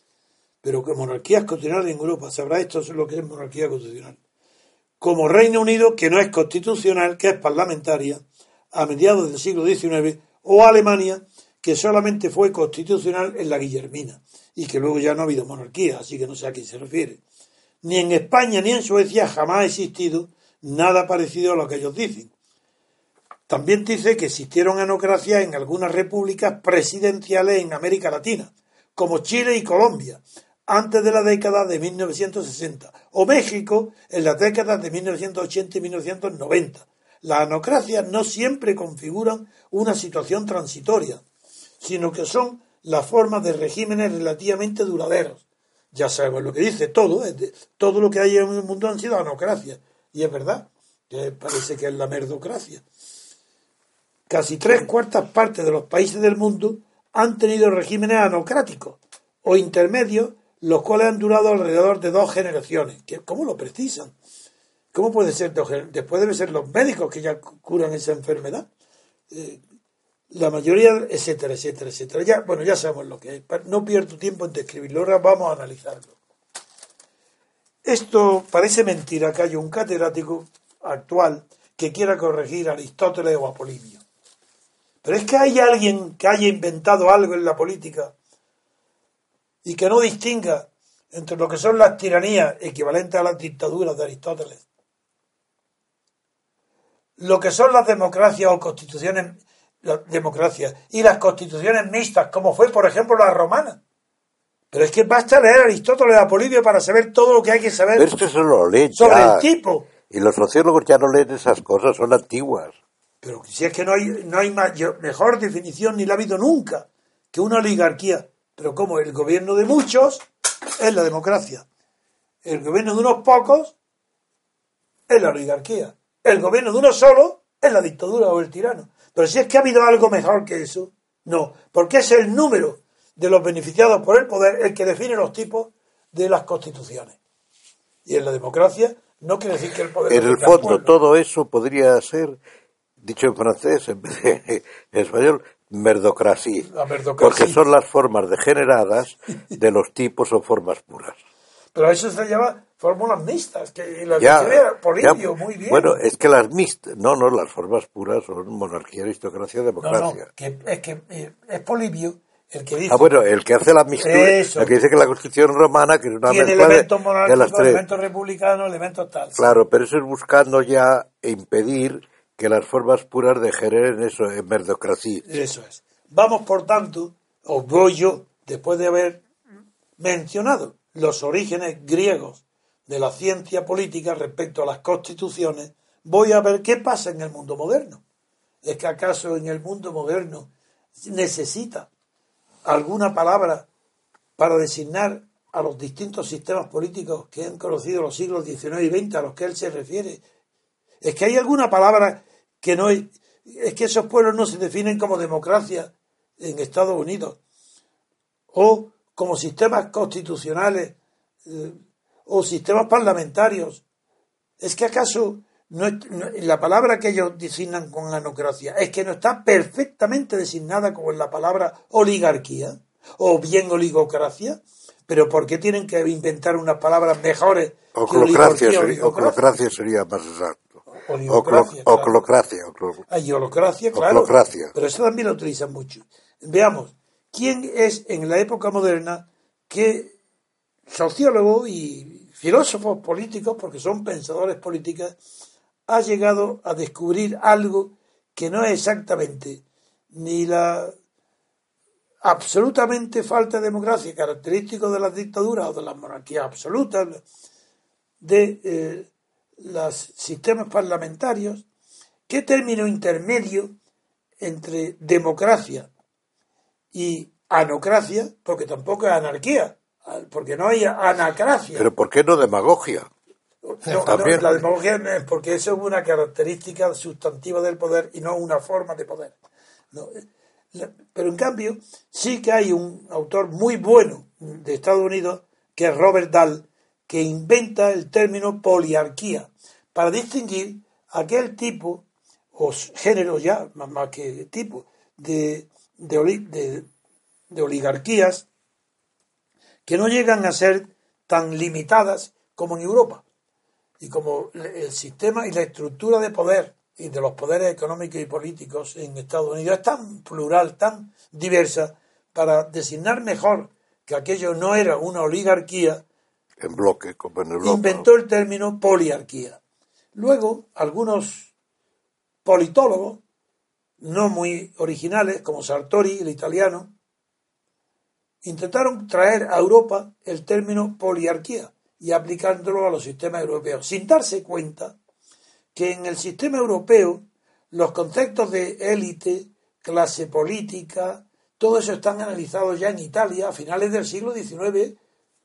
pero que monarquías constitucionales en Europa, sabrá esto es lo que es monarquía constitucional, como Reino Unido, que no es constitucional, que es parlamentaria, a mediados del siglo XIX, o Alemania, que solamente fue constitucional en la Guillermina, y que luego ya no ha habido monarquía, así que no sé a quién se refiere. Ni en España ni en Suecia jamás ha existido nada parecido a lo que ellos dicen. También dice que existieron anocracias en algunas repúblicas presidenciales en América Latina, como Chile y Colombia, antes de la década de 1960, o México en las décadas de 1980 y 1990. Las anocracias no siempre configuran una situación transitoria, sino que son las formas de regímenes relativamente duraderos. Ya sabemos lo que dice todo, todo lo que hay en el mundo han sido anocracias, y es verdad, que parece que es la merdocracia. Casi tres cuartas partes de los países del mundo han tenido regímenes anocráticos o intermedios, los cuales han durado alrededor de dos generaciones. ¿Qué- ¿Cómo lo precisan? ¿Cómo puede ser Después deben ser los médicos que ya cu- curan esa enfermedad. La mayoría, etcétera, etcétera, etcétera. Ya, bueno, ya sabemos lo que es. No pierdo tiempo en describirlo, ahora vamos a analizarlo. Esto parece mentira que haya un catedrático actual que quiera corregir a Aristóteles o a Polibio. Pero es que hay alguien que haya inventado algo en la política y que no distinga entre lo que son las tiranías equivalentes a las dictaduras de Aristóteles, lo que son las democracias o constituciones, democracias y las constituciones mixtas, como fue, por ejemplo, la romana. Pero es que basta leer Aristóteles a Polibio para saber todo lo que hay que saber Pero leen sobre ya. el tipo. Y los sociólogos ya no leen esas cosas, son antiguas. Pero si es que no hay, no hay mayor- mejor definición ni la ha habido nunca que una oligarquía. Pero como el gobierno de muchos es la democracia. El gobierno de unos pocos es la oligarquía. El gobierno de uno solo es la dictadura o el tirano. Pero si es que ha habido algo mejor que eso, no. Porque es el número de los beneficiados por el poder el que define los tipos de las constituciones. Y en la democracia no quiere decir que el poder... En el fondo, todo eso podría ser, dicho en francés en vez de en español, merdocracia. Porque son las formas degeneradas de los tipos o formas puras. Pero eso se llama fórmulas mixtas, que la Ya, describe Polibio, ya, muy bien. Bueno, es que las mixtas, no, no, las formas puras son monarquía, aristocracia, no, no, democracia. que, es que eh, es Polibio el que dice Ah, bueno, el que hace la mixtura, Eso. el que dice que la constitución romana, que es una tiene elementos monárquicos, las elementos republicanos, elementos tal. Claro, pero eso es buscando ya impedir que las formas puras degeneren eso, en merdocracia. Eso es. Vamos, por tanto, os voy yo, después de haber mencionado los orígenes griegos de la ciencia política respecto a las constituciones, voy a ver qué pasa en el mundo moderno. ¿Es que acaso en el mundo moderno necesita alguna palabra para designar a los distintos sistemas políticos que han conocido los siglos XIX y XX a los que él se refiere? Es que hay alguna palabra que no es, es que esos pueblos no se definen como democracia en Estados Unidos o como sistemas constitucionales eh, o sistemas parlamentarios. ¿Es que acaso no, la palabra que ellos designan con anocracia es que no está perfectamente designada con la palabra oligarquía o bien oligocracia? ¿Pero por qué tienen que inventar unas palabras mejores? Oclocracia, sería, oclocracia sería más exacto. Oclocracia. Oclocracia, Hay holocracia, claro. Pero eso también lo utilizan mucho. Veamos, ¿quién es en la época moderna que sociólogo y filósofos políticos, porque son pensadores políticos, ha llegado a descubrir algo que no es exactamente ni la absolutamente falta de democracia, característico de las dictaduras o de las monarquías absolutas, de eh, los sistemas parlamentarios, qué término intermedio entre democracia y anocracia, porque tampoco es anarquía, porque no hay anacracia. Pero ¿por qué no demagogia? la demagogia es porque eso es una característica sustantiva del poder y no una forma de poder. pero en cambio, sí que hay un autor muy bueno de Estados Unidos, que es Robert Dahl, que inventa el término poliarquía para distinguir aquel tipo o género ya, más, que tipo, de, de, de oligarquías que no llegan a ser tan limitadas como en Europa y como el sistema y la estructura de poder y de los poderes económicos y políticos en Estados Unidos es tan plural, tan diversa, para designar mejor que aquello no era una oligarquía, en bloque, como en inventó el término poliarquía. Luego, algunos politólogos, no muy originales, como Sartori, el italiano, intentaron traer a Europa el término poliarquía y aplicándolo a los sistemas europeos, sin darse cuenta que en el sistema europeo los conceptos de élite, clase política, todo eso están analizados ya en Italia a finales del siglo XIX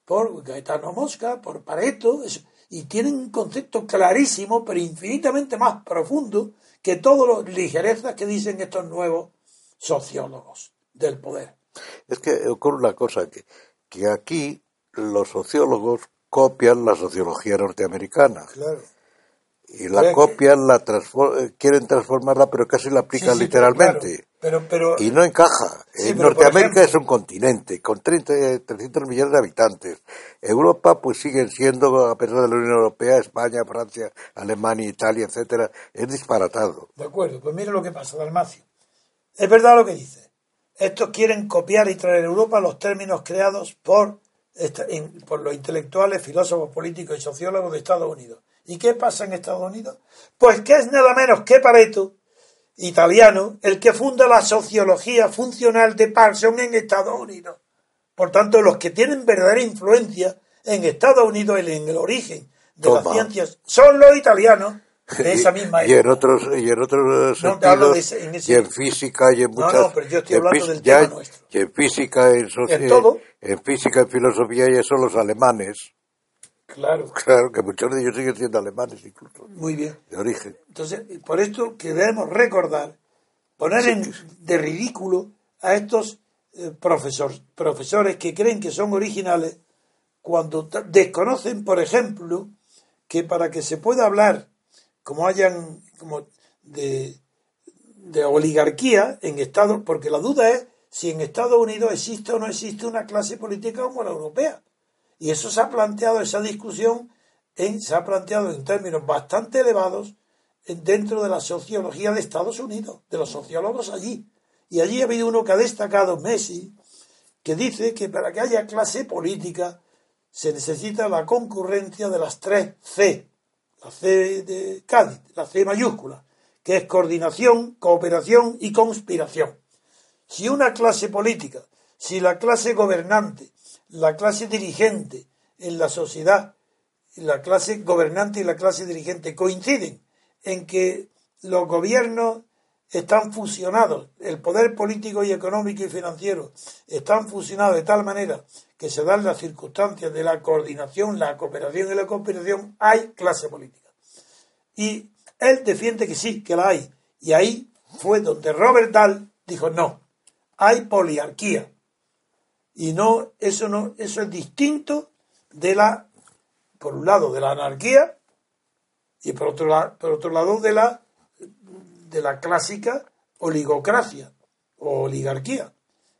por Gaetano Mosca, por Pareto, y tienen un concepto clarísimo, pero infinitamente más profundo que todas las ligerezas que dicen estos nuevos sociólogos del poder. Es que ocurre una cosa, que, que aquí los sociólogos copian la sociología norteamericana. Y la copian, la eh, quieren transformarla, pero casi la aplican literalmente. y no encaja. Norteamérica es un continente con 30, 300 millones de habitantes. Europa, pues siguen siendo, a pesar de la Unión Europea, España, Francia, Alemania, Italia, etcétera, es disparatado. De acuerdo, pues mire lo que pasa, Dalmacio. Es verdad lo que dice. Estos quieren copiar y traer a Europa los términos creados por por los intelectuales, filósofos políticos y sociólogos de Estados Unidos. ¿Y qué pasa en Estados Unidos? Pues que es nada menos que Pareto, italiano, el que funda la sociología funcional de Parsons en Estados Unidos. Por tanto, los que tienen verdadera influencia en Estados Unidos en el origen de las ciencias son los italianos de esa misma época. Y en otros, y en otros sentidos, y en física y en muchas... No, no, pero yo estoy hablando del tema nuestro. Y en física, en, ¿En todo? en física y filosofía ya son los alemanes. Claro. Claro, que muchos de ellos siguen siendo alemanes incluso. Muy bien. De origen. Entonces, por esto que debemos recordar, poner en, de ridículo a estos eh, profesores que creen que son originales cuando desconocen, por ejemplo, que para que se pueda hablar como hayan como de, de oligarquía en Estados, porque la duda es si en Estados Unidos existe o no existe una clase política como la europea. Y eso se ha planteado, esa discusión en, se ha planteado en términos bastante elevados dentro de la sociología de Estados Unidos, de los sociólogos allí. Y allí ha habido uno que ha destacado, Messi, que dice que para que haya clase política se necesita la concurrencia de las tres C, la C de Cádiz, la C mayúscula, que es coordinación, cooperación y conspiración. Si una clase política, si la clase gobernante, la clase dirigente en la sociedad, la clase gobernante y la clase dirigente coinciden en que los gobiernos están fusionados, el poder político y económico y financiero están fusionados de tal manera que se dan las circunstancias de la coordinación, la cooperación y la cooperación, hay clase política. Y él defiende que sí, que la hay. Y ahí fue donde Robert Dahl dijo no, hay poliarquía. Y no, eso no, eso es distinto de la por un lado, de la anarquía y por otro, lado, por otro lado de la, de la clásica oligocracia o oligarquía.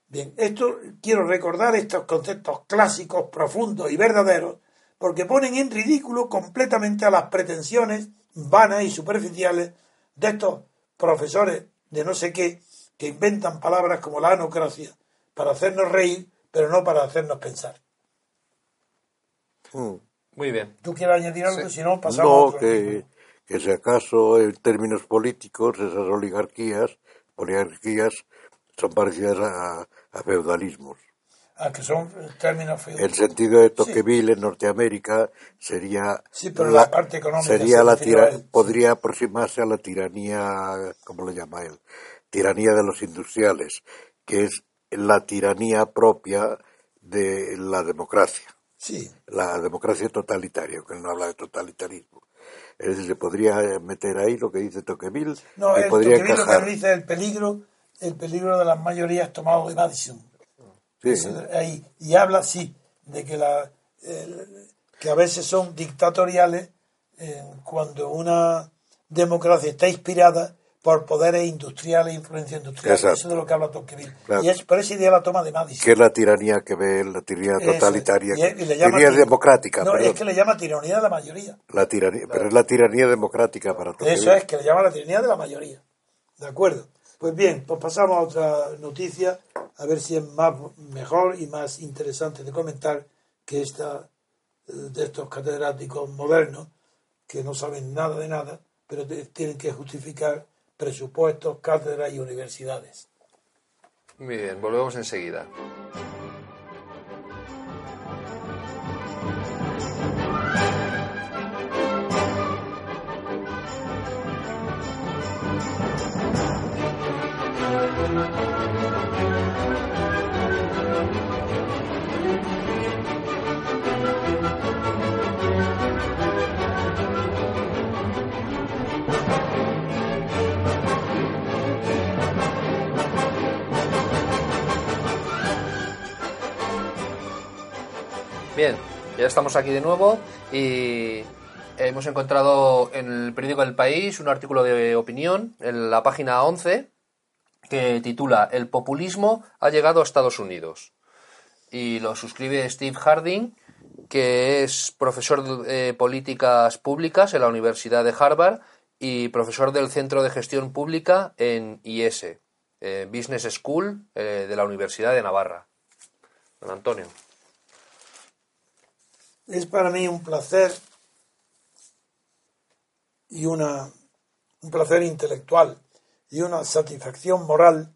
Bien, esto quiero recordar estos conceptos clásicos, profundos y verdaderos, porque ponen en ridículo completamente a las pretensiones vanas y superficiales de estos profesores de no sé qué que inventan palabras como la anocracia para hacernos reír, pero no para hacernos pensar. Mm. Muy bien. ¿Tú quieres añadir algo? Si no, pasamos a No, otro que, que si acaso en términos políticos esas oligarquías, oligarquías son parecidas a, a feudalismos. Ah, que son términos feos. El sentido de Tocqueville en Norteamérica sería Sí, pero la parte económica sería se la a tira- él, sí. podría aproximarse a la tiranía, ¿cómo lo llama él? Tiranía de los industriales, que es la tiranía propia de la democracia, Sí, la democracia totalitaria, que él no habla de totalitarismo. Es decir, se podría meter ahí lo que dice Tocqueville no, y el podría Tocqueville lo encajar. que dice el peligro, el peligro de las mayorías tomado de Madison. Sí, ahí, y habla, sí, de que, la, que a veces son dictatoriales eh, cuando una democracia está inspirada por poderes industriales e influencia industrial. Exacto. Eso es de lo que habla Tocqueville. Claro. Y es por esa idea la toma de Madison. que es la tiranía que ve, la tiranía totalitaria, y es- y le llama tiranía tir- democrática, No, perdón. es que le llama tiranía de la mayoría. La tiranía, pero es la tiranía democrática para Tocqueville. Eso es que le llama la tiranía de la mayoría. ¿De acuerdo? Pues bien, pues pasamos a otra noticia, a ver si es más mejor y más interesante de comentar que esta eh, de estos catedráticos modernos que no saben nada de nada, pero tienen que justificar presupuestos, cátedras y universidades. Muy bien, volvemos enseguida. Bien, ya estamos aquí de nuevo y hemos encontrado en el periódico El País un artículo de opinión en la página 11 que titula El populismo ha llegado a Estados Unidos. Y lo suscribe Steve Harding, que es profesor de eh, políticas públicas en la Universidad de Harvard y profesor del Centro de Gestión Pública en IS, eh, Business School eh, de la Universidad de Navarra. Don Antonio. Es para mí un placer y una, un placer intelectual y una satisfacción moral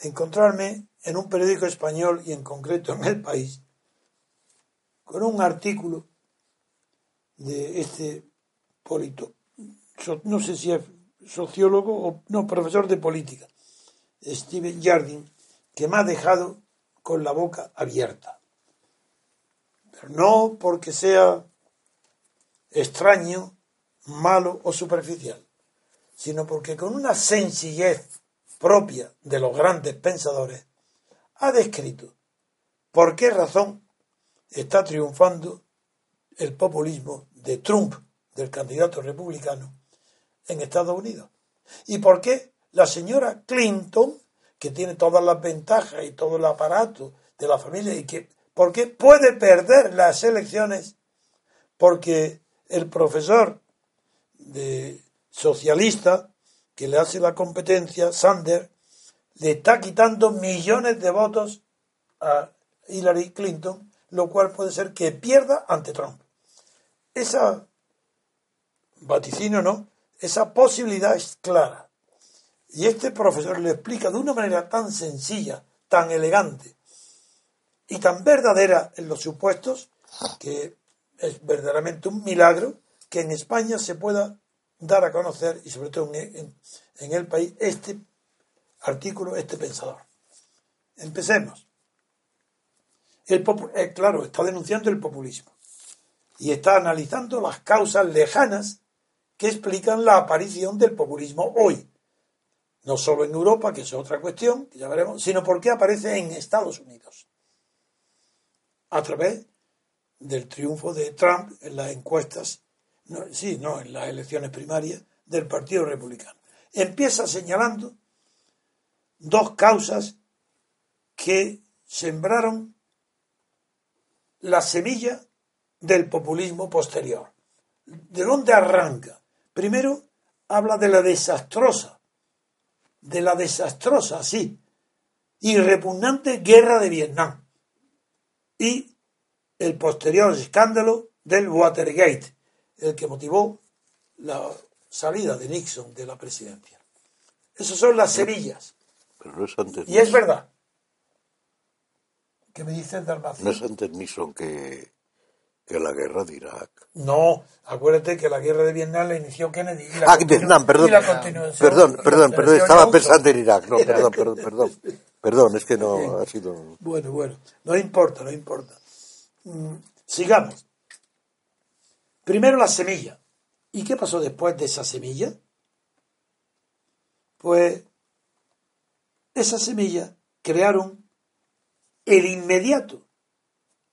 encontrarme en un periódico español y en concreto en el país con un artículo de este polito, no sé si es sociólogo o no, profesor de política, Steven Jardin, que me ha dejado con la boca abierta no porque sea extraño, malo o superficial, sino porque con una sencillez propia de los grandes pensadores ha descrito por qué razón está triunfando el populismo de Trump, del candidato republicano, en Estados Unidos. Y por qué la señora Clinton, que tiene todas las ventajas y todo el aparato de la familia, y que por qué puede perder las elecciones, porque el profesor de socialista que le hace la competencia, Sander, le está quitando millones de votos a Hillary Clinton, lo cual puede ser que pierda ante Trump. Esa vaticinio no, esa posibilidad es clara. Y este profesor le explica de una manera tan sencilla, tan elegante y tan verdadera en los supuestos que es verdaderamente un milagro que en España se pueda dar a conocer y sobre todo en, el país este artículo, este pensador. Empecemos. El eh, claro, está denunciando el populismo y está analizando las causas lejanas que explican la aparición del populismo hoy. No solo en Europa, que es otra cuestión, que ya veremos, sino porque aparece en Estados Unidos. A través del triunfo de Trump en las encuestas, no, sí, no, en las elecciones primarias del Partido Republicano. Empieza señalando dos causas que sembraron la semilla del populismo posterior. ¿De dónde arranca? Primero habla de la desastrosa, de la desastrosa, sí, y repugnante guerra de Vietnam y el posterior escándalo del Watergate, el que motivó la salida de Nixon de la presidencia. Esas son las semillas. Pero es antes y es verdad. ¿Qué me dices de No es antes Nixon que, que la guerra de Irak. No, acuérdate que la guerra de Vietnam la inició Kennedy. Y la ah, Vietnam, perdón. perdón, perdón, perdón, estaba pensando en Irak. No, perdón, perdón, perdón. Perdón, es que no ha sido. Bueno, bueno, no importa, no importa. Mm, sigamos. Primero la semilla. ¿Y qué pasó después de esa semilla? Pues esa semilla crearon el inmediato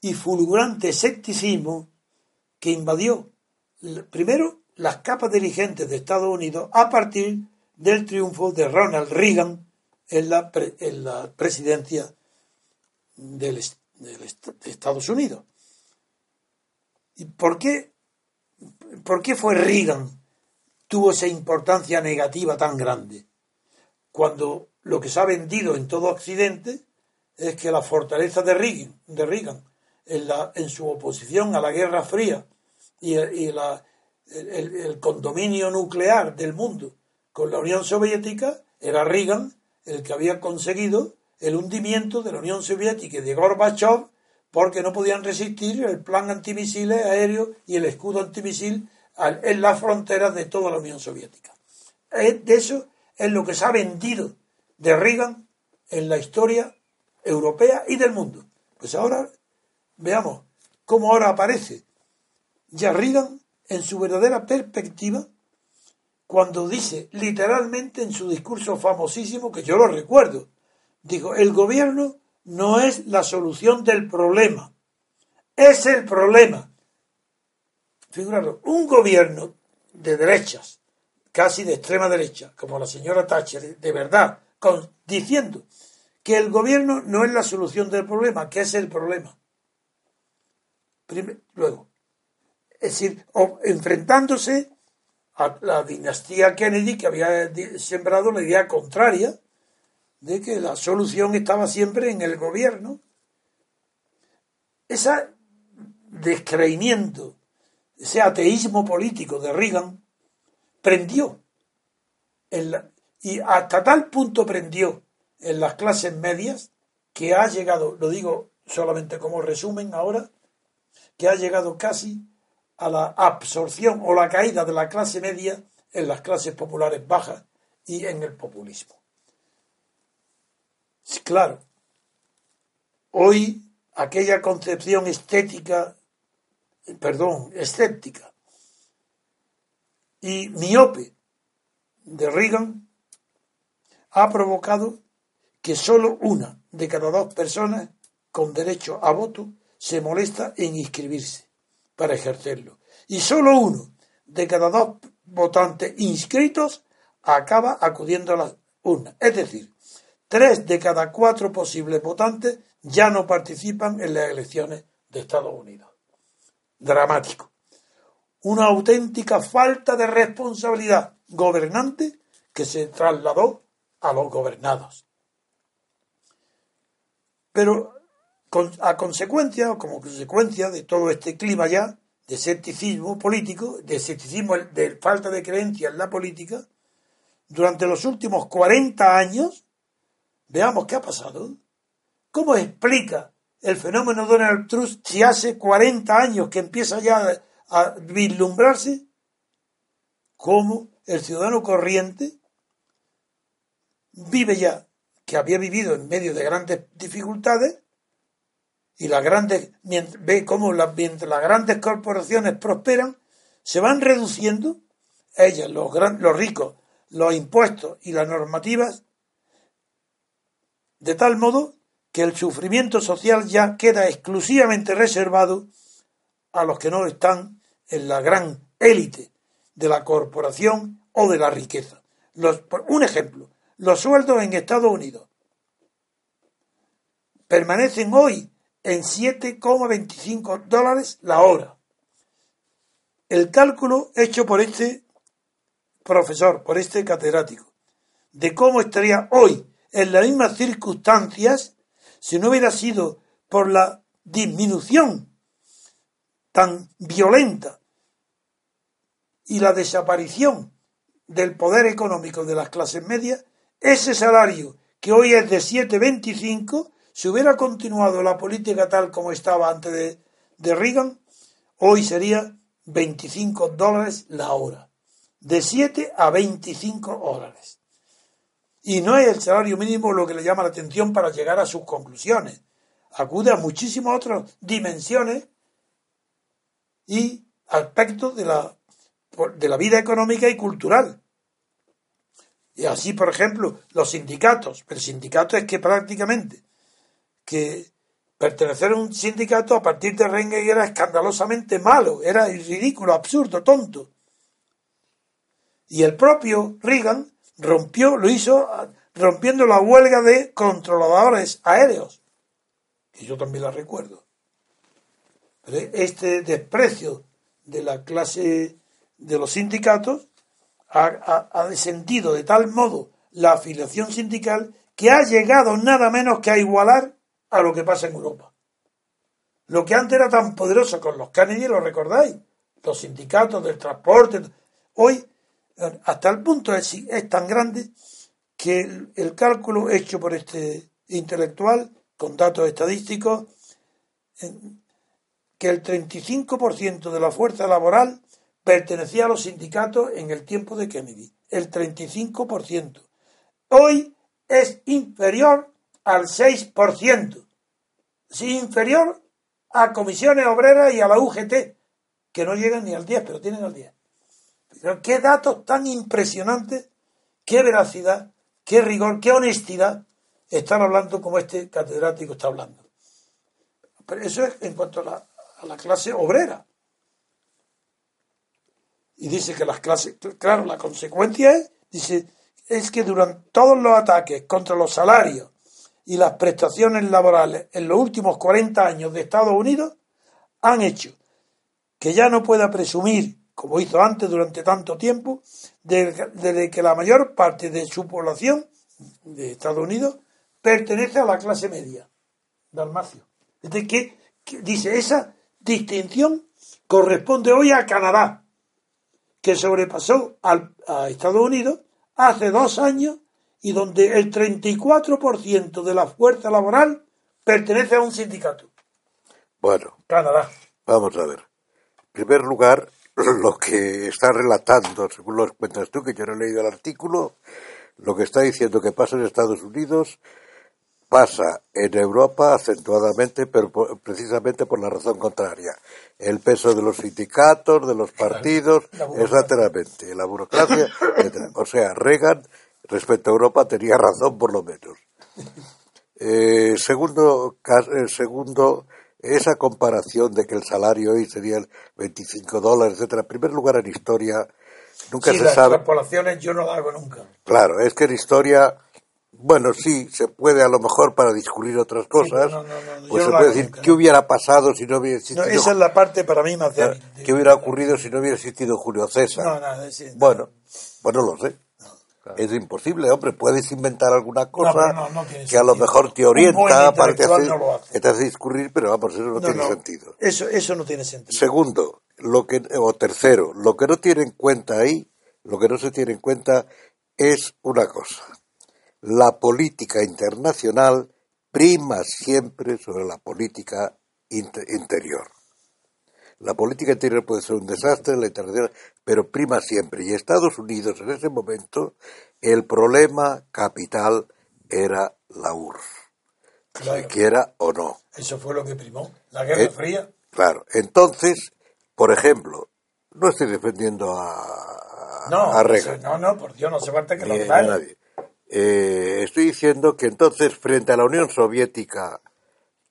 y fulgurante escepticismo que invadió primero las capas dirigentes de Estados Unidos a partir del triunfo de Ronald Reagan en la, en la presidencia del, de Estados Unidos. ¿Y por qué, por qué fue Reagan? Tuvo esa importancia negativa tan grande. Cuando lo que se ha vendido en todo Occidente es que la fortaleza de de Reagan en, la, en su oposición a la Guerra Fría y, la, el, el, condominio nuclear del mundo con la Unión Soviética, era Reagan el que había conseguido el hundimiento de la Unión Soviética y de Gorbachev porque no podían resistir el plan antimisiles aéreo y el escudo antimisil en las fronteras de toda la Unión Soviética. De eso es lo que se ha vendido de Reagan en la historia europea y del mundo. Pues ahora veamos cómo ahora aparece ya Reagan en su verdadera perspectiva cuando dice literalmente en su discurso famosísimo, que yo lo recuerdo, dijo, el gobierno no es la solución del problema, es el problema. Figurado, un gobierno de derechas, casi de extrema derecha, como la señora Thatcher, de verdad, diciendo que el gobierno no es la solución del problema, que es el problema. Luego, es decir, enfrentándose a la dinastía Kennedy que había sembrado la idea contraria de que la solución estaba siempre en el gobierno. Ese descreimiento, ese ateísmo político de Reagan prendió y hasta tal punto prendió en las clases medias que ha llegado, lo digo solamente como resumen ahora, que ha llegado casi a la absorción o la caída de la clase media en las clases populares bajas y en el populismo. Claro, hoy aquella concepción estética, perdón, escéptica y miope de Reagan ha provocado que solo una de cada dos personas con derecho a voto se molesta en inscribirse para ejercerlo. Y solo uno de cada dos votantes inscritos acaba acudiendo a las urnas. Es decir, tres de cada cuatro posibles votantes ya no participan en las elecciones de Estados Unidos. Dramático. Una auténtica falta de responsabilidad gobernante que se trasladó a los gobernados. Pero a consecuencia o como consecuencia de todo este clima ya de escepticismo político, de escepticismo de falta de creencia en la política, durante los últimos 40 años, veamos qué ha pasado. ¿Cómo explica el fenómeno Donald Trump si hace 40 años que empieza ya a vislumbrarse? ¿Cómo el ciudadano corriente vive ya, que había vivido en medio de grandes dificultades, y las grandes, ve cómo las, mientras las grandes corporaciones prosperan, se van reduciendo, ellas, los, los ricos, los impuestos y las normativas, de tal modo que el sufrimiento social ya queda exclusivamente reservado a los que no están en la gran élite de la corporación o de la riqueza. un ejemplo, los sueldos en Estados Unidos permanecen hoy en 7,25 dólares la hora. El cálculo hecho por este profesor, por este catedrático, de cómo estaría hoy en las mismas circunstancias si no hubiera sido por la disminución tan violenta y la desaparición del poder económico de las clases medias, ese salario que hoy es de 7,25, si hubiera continuado la política tal como estaba antes de, Reagan, hoy sería 25 dólares la hora. De 7 a 25 dólares. Y no es el salario mínimo lo que le llama la atención para llegar a sus conclusiones. Acude a muchísimas otras dimensiones y aspectos de la, de la vida económica y cultural. Y así, por ejemplo, los sindicatos. El sindicato es que prácticamente que pertenecer a un sindicato a partir de Rengen era escandalosamente malo, era ridículo, absurdo, tonto. Y el propio Reagan rompió, lo hizo rompiendo la huelga de controladores aéreos, que yo también la recuerdo. Pero este desprecio de la clase de los sindicatos ha, ha descendido de tal modo la afiliación sindical que ha llegado nada menos que a igualar a lo que pasa en Europa. Lo que antes era tan poderoso con los Kennedy, ¿lo recordáis? Los sindicatos del transporte. Hoy, hasta el punto es, es tan grande que el, cálculo hecho por este intelectual, con datos estadísticos, que el 35% de la fuerza laboral pertenecía a los sindicatos en el tiempo de Kennedy. El 35%. Hoy es inferior al 6%, inferior a comisiones obreras y a la UGT, que no llegan ni al 10, pero tienen al 10. Pero qué datos tan impresionantes, qué veracidad, qué rigor, qué honestidad están hablando como este catedrático está hablando. Pero eso es en cuanto a la, a la clase obrera. Y dice que las clases, claro, la consecuencia es, dice, es que durante todos los ataques contra los salarios, y las prestaciones laborales en los últimos 40 años de Estados Unidos han hecho que ya no pueda presumir, como hizo antes durante tanto tiempo, de, que la mayor parte de su población de Estados Unidos pertenece a la clase media. Dalmacio. Es de que, dice, esa distinción corresponde hoy a Canadá, que sobrepasó a Estados Unidos hace dos años y donde el 34% de la fuerza laboral pertenece a un sindicato. Bueno, Canadá. Vamos a ver. En primer lugar, lo que está relatando, según lo cuentas tú, que yo no he leído el artículo, lo que está diciendo que pasa en Estados Unidos pasa en Europa acentuadamente, pero precisamente por la razón contraria. El peso de los sindicatos, de los partidos, exactamente, la burocracia, etc. O sea, Reagan respecto a Europa tenía razón por lo menos. Eh, segundo, eh, segundo, esa comparación de que el salario hoy sería 25 dólares, etcétera. En primer lugar, en historia nunca se las sabe. extrapolaciones yo no las hago nunca. Claro, es que en historia, bueno, sí, se puede a lo mejor para discurrir otras cosas. pues se puede decir qué hubiera pasado si no hubiera existido. esa es la parte para mí más de, ¿Qué hubiera ocurrido si no hubiera existido Julio César? No, no, bueno, pues no lo sé. Es imposible, hombre, puedes inventar alguna cosa que a lo mejor te orienta para que, te hace discurrir, pero vamos, eso no, tiene sentido. Eso, eso no tiene sentido. Segundo, lo que, o tercero, lo que no tiene en cuenta ahí, lo que no se tiene en cuenta es una cosa. La política internacional prima siempre sobre la política interior. La política interior puede ser un desastre, la internacional, pero prima siempre. Y Estados Unidos en ese momento, el problema capital era la URSS, claro. quiera o no. Eso fue lo que primó, la Guerra eh, Fría. Claro, entonces, por ejemplo, no estoy defendiendo a, no, a Reagan. No, no, por Dios, no se falta que lo nadie. Eh, estoy diciendo que entonces, frente a la Unión Soviética,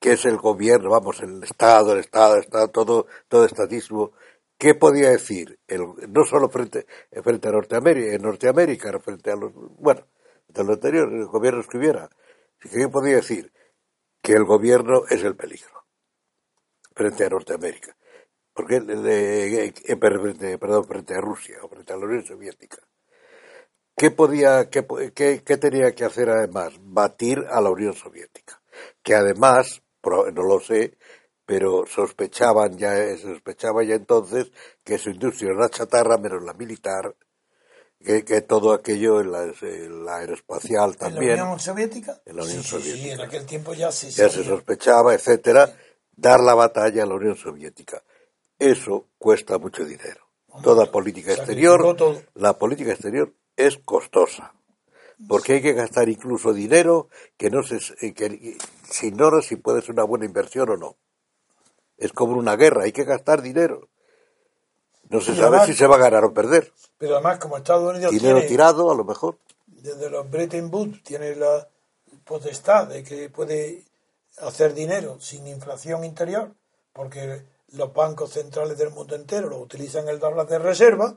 que es el gobierno, vamos, el Estado, el Estado, el Estado, todo, todo estatismo, ¿qué podía decir? El, no solo frente, frente a Norteamérica, en Norteamérica, frente a los, bueno, de lo anterior, el gobierno escribiera, ¿qué podía decir? Que el gobierno es el peligro frente a Norteamérica. Porque, perdón, frente a Rusia o frente a la Unión Soviética. ¿Qué, podía, qué, qué, tenía que hacer además? Batir a la Unión Soviética, que además, no lo sé, pero sospechaban ya, sospechaba ya entonces que su industria era chatarra menos la militar, que, que todo aquello en la, aeroespacial también. ¿En la Unión Soviética? En la Unión Soviética. Sí, en aquel tiempo ya se Ya se sospechaba, etcétera, dar la batalla a la Unión Soviética. Eso cuesta mucho dinero. Toda política exterior, la política exterior es costosa, porque hay que gastar incluso dinero que no se, eh, que se ignora si puede ser una buena inversión o no. Es como una guerra, hay que gastar dinero. No se sabe si se va a ganar o perder. Pero además, como Estados Unidos dinero tirado, a lo mejor. Desde los Bretton Woods tiene la potestad de que puede hacer dinero sin inflación interior, porque los bancos centrales del mundo entero lo utilizan el dólar de reserva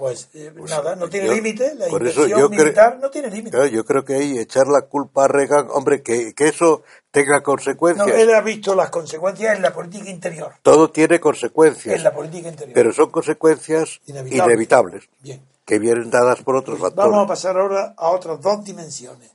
pues, eh, pues, nada, no tiene límite, la inversión militar no tiene límite. yo creo que ahí echar la culpa a Reagan, hombre, que, que eso tenga consecuencias. No, él ha visto las consecuencias en la política interior. Todo tiene consecuencias. En la política interior. Pero son consecuencias inevitables, Bien. que vienen dadas por otros factores. Vamos a pasar ahora a otras dos dimensiones.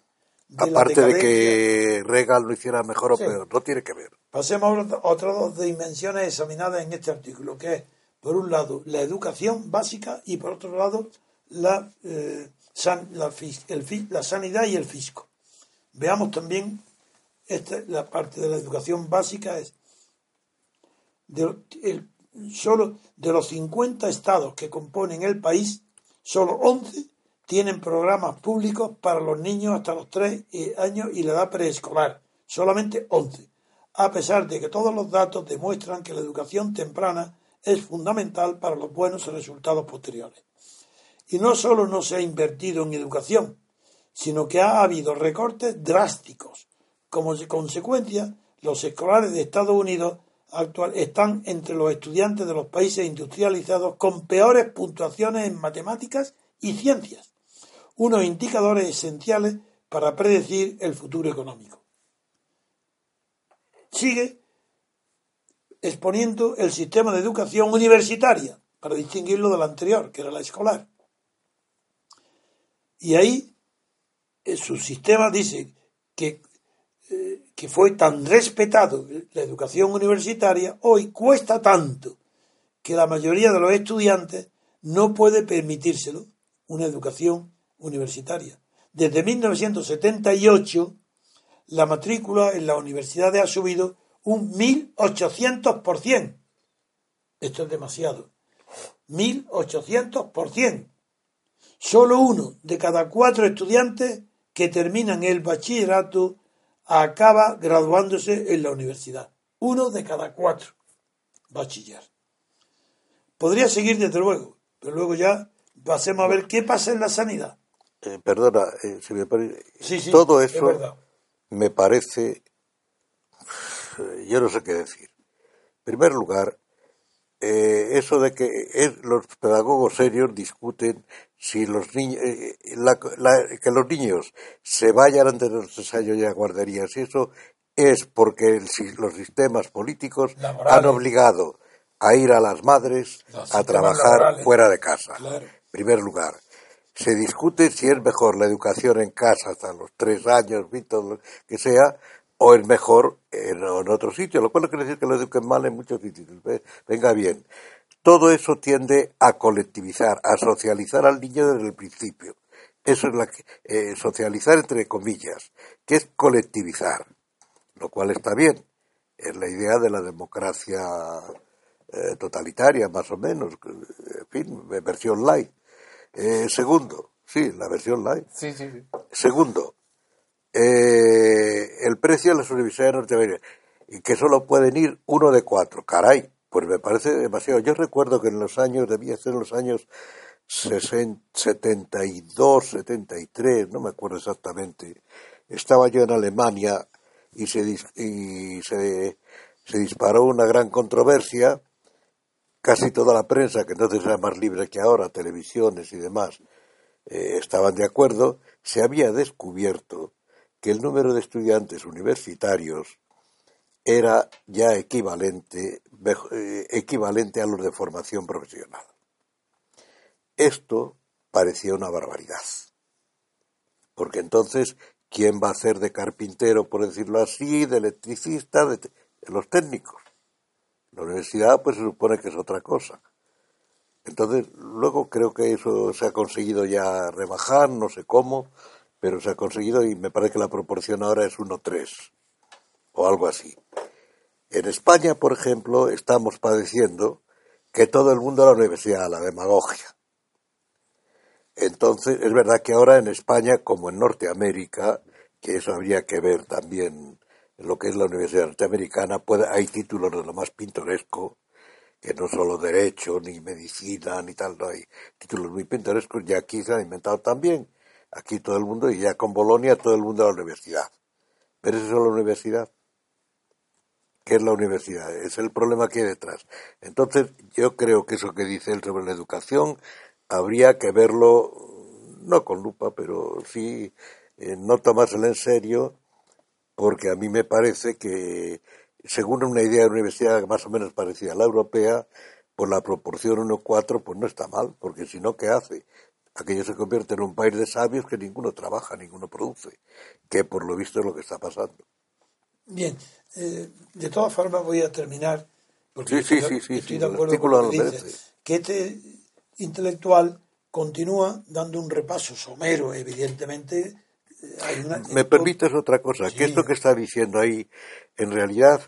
Aparte de que Reagan lo hiciera mejor o peor, no tiene que ver. Pasemos a otras dos dimensiones examinadas en este artículo, que es por un lado, la educación básica y por otro lado, la, eh, la, sanidad y el fisco. Veamos también esta, la parte de la educación básica es de, solo de los 50 estados que componen el país, solo 11 tienen programas públicos para los niños hasta los 3 eh, años y la edad preescolar. Solamente 11. A pesar de que todos los datos demuestran que la educación temprana es fundamental para los buenos resultados posteriores. Y no solo no se ha invertido en educación, sino que ha habido recortes drásticos. Como consecuencia, los escolares de Estados Unidos actual están entre los estudiantes de los países industrializados con peores puntuaciones en matemáticas y ciencias, unos indicadores esenciales para predecir el futuro económico. Sigue exponiendo el sistema de educación universitaria, para distinguirlo del anterior, que era la escolar. Y ahí eh, su sistema dice que, eh, que fue tan respetado la educación universitaria, hoy cuesta tanto que la mayoría de los estudiantes no puede permitírselo una educación universitaria. Desde 1978, la matrícula en las universidades ha subido un 1800%. Esto es demasiado. 1800%. Solo uno de cada cuatro estudiantes que terminan el bachillerato acaba graduándose en la universidad. Uno de cada cuatro bachiller. Podría seguir desde luego, pero luego ya pasemos a ver qué pasa en la sanidad. Eh, perdona, eh, si me parece, todo eso me parece yo no sé qué decir. En primer lugar, eh, eso de que los pedagogos serios discuten si los niños, eh, que los niños se vayan antes de los ensayos y a guarderías, y eso es porque los sistemas políticos han obligado a ir a las madres a trabajar fuera de casa. En primer lugar. Se discute si es mejor la educación en casa hasta los tres años, lo que sea, o es mejor en, otro sitio, lo cual no quiere decir que lo eduquen mal en muchos sitios. Venga bien. Todo eso tiende a colectivizar, a socializar al niño desde el principio. Eso es la eh, socializar entre comillas, que es colectivizar, lo cual está bien. Es la idea de la democracia eh, totalitaria, más o menos, en fin, versión light. Eh, segundo, sí, la versión light. Sí, sí, sí. Segundo, eh, el precio de las universidades norteamericanas, y que solo pueden ir uno de cuatro. Caray, pues me parece demasiado. Yo recuerdo que en los años, debía ser en los años 72, 73, no me acuerdo exactamente, estaba yo en Alemania y se, y se, se disparó una gran controversia. Casi toda la prensa, que entonces era más libre que ahora, televisiones y demás, eh, estaban de acuerdo, se había descubierto que el número de estudiantes universitarios era ya equivalente, eh, equivalente a los de formación profesional. Esto parecía una barbaridad. Porque entonces, ¿quién va a ser de carpintero, por decirlo así, de electricista, de, los técnicos? La universidad, pues se supone que es otra cosa. Entonces, luego creo que eso se ha conseguido ya rebajar, no sé cómo, pero se ha conseguido y me parece que la proporción ahora es 1-3 o algo así. En España, por ejemplo, estamos padeciendo que todo el mundo a la universidad, la demagogia. Entonces, es verdad que ahora en España, como en Norteamérica, que eso habría que ver también en lo que es la Universidad Norteamericana, hay títulos de lo más pintoresco, que no solo derecho, ni medicina, ni tal, no hay títulos muy pintorescos, y aquí se han inventado también, aquí todo el mundo, y ya con Bolonia todo el mundo a la universidad. Pero eso es la universidad. ¿Qué es la universidad? Es el problema que hay detrás. Entonces, yo creo que eso que dice él sobre la educación habría que verlo, no con lupa, pero sí eh, no tomárselo en serio, porque a mí me parece que, según una idea de universidad más o menos parecida a la europea, por la proporción 1-4, pues no está mal, porque si no, ¿qué hace? Aquello se convierte en un país de sabios que ninguno trabaja, ninguno produce, que por lo visto es lo que está pasando. Bien, eh, de todas formas voy a terminar, porque sí, sí, sí, estoy de acuerdo con que que este intelectual continúa dando un repaso somero, evidentemente. Eh, Me permites otra cosa, que esto que está diciendo ahí, en realidad,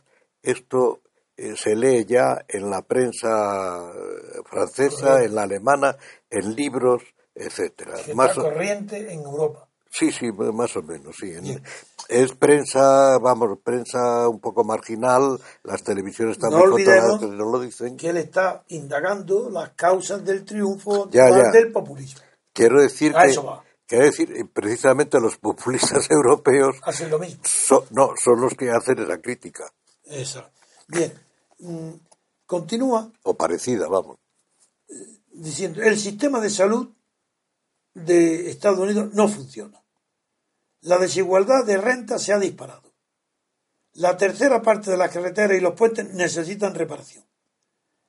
esto eh, se lee ya en la prensa francesa, en la alemana, en libros, etcétera. Más corriente en Europa. Sí, sí, más o menos, sí. Es prensa, vamos, prensa un poco marginal, las televisiones están no que no lo dicen. Que él está indagando las causas del triunfo del populismo. Quiero decir que... Quiero decir, precisamente los populistas europeos... Hacen lo mismo. no, son los que hacen esa crítica. Eso. Bien. Mm, continúa. O parecida, vamos. Diciendo, el sistema de salud de Estados Unidos no funciona. La desigualdad de renta se ha disparado. La tercera parte de las carreteras y los puentes necesitan reparación.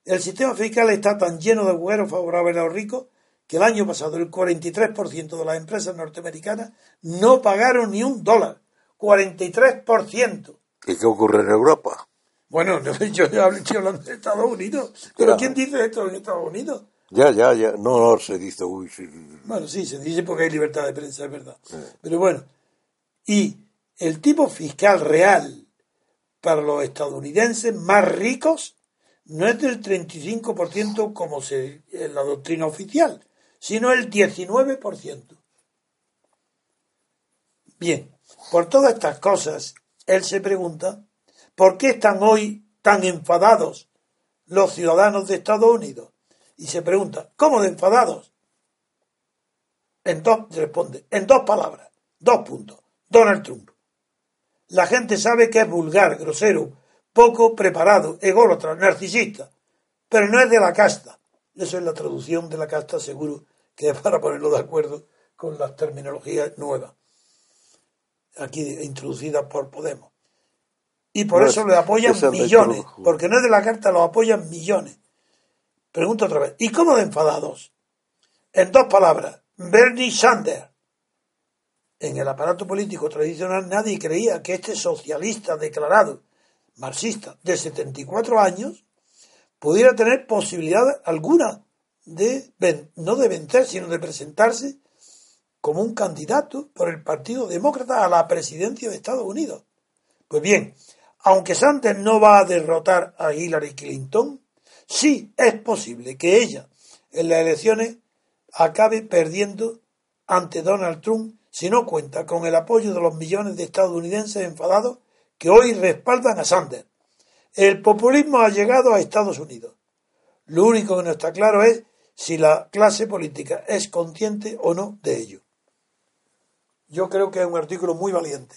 El sistema fiscal está tan lleno de agujeros favorables a los ricos que el año pasado el 43% de las empresas norteamericanas no pagaron ni un dólar. 43%. ¿Y qué ocurre en Europa? Bueno, yo estoy hablando de Estados Unidos. ¿Pero quién dice esto en Estados Unidos? Ya, ya, ya. No, no, se dice, uy, sí. Bueno, sí, se dice porque hay libertad de prensa, es verdad. Pero bueno, y el tipo fiscal real para los estadounidenses más ricos no es del 35% como se, en la doctrina oficial, sino el 19%. Bien, por todas estas cosas, él se pregunta, ¿por qué están hoy tan enfadados los ciudadanos de Estados Unidos? Y se pregunta, ¿cómo de enfadados? En dos, responde, en dos palabras, dos puntos. Donald Trump. La gente sabe que es vulgar, grosero, poco preparado, ególatra, narcisista, pero no es de la casta. Eso es la traducción de la casta, seguro que es para ponerlo de acuerdo con las terminologías nuevas, aquí introducidas por Podemos. Y por eso le apoyan millones, porque no es de la carta, lo apoyan millones. Pregunto otra vez, ¿y cómo de enfadados? En dos palabras, Bernie Sanders. En el aparato político tradicional nadie creía que este socialista declarado, marxista, de 74 años, pudiera tener posibilidad alguna de, no de vencer, sino de presentarse como un candidato por el Partido Demócrata a la presidencia de Estados Unidos. Pues bien, aunque Sanders no va a derrotar a Hillary Clinton, Sí, es posible que ella en las elecciones acabe perdiendo ante Donald Trump si no cuenta con el apoyo de los millones de estadounidenses enfadados que hoy respaldan a Sanders. El populismo ha llegado a Estados Unidos. Lo único que no está claro es si la clase política es consciente o no de ello. Yo creo que es un artículo muy valiente.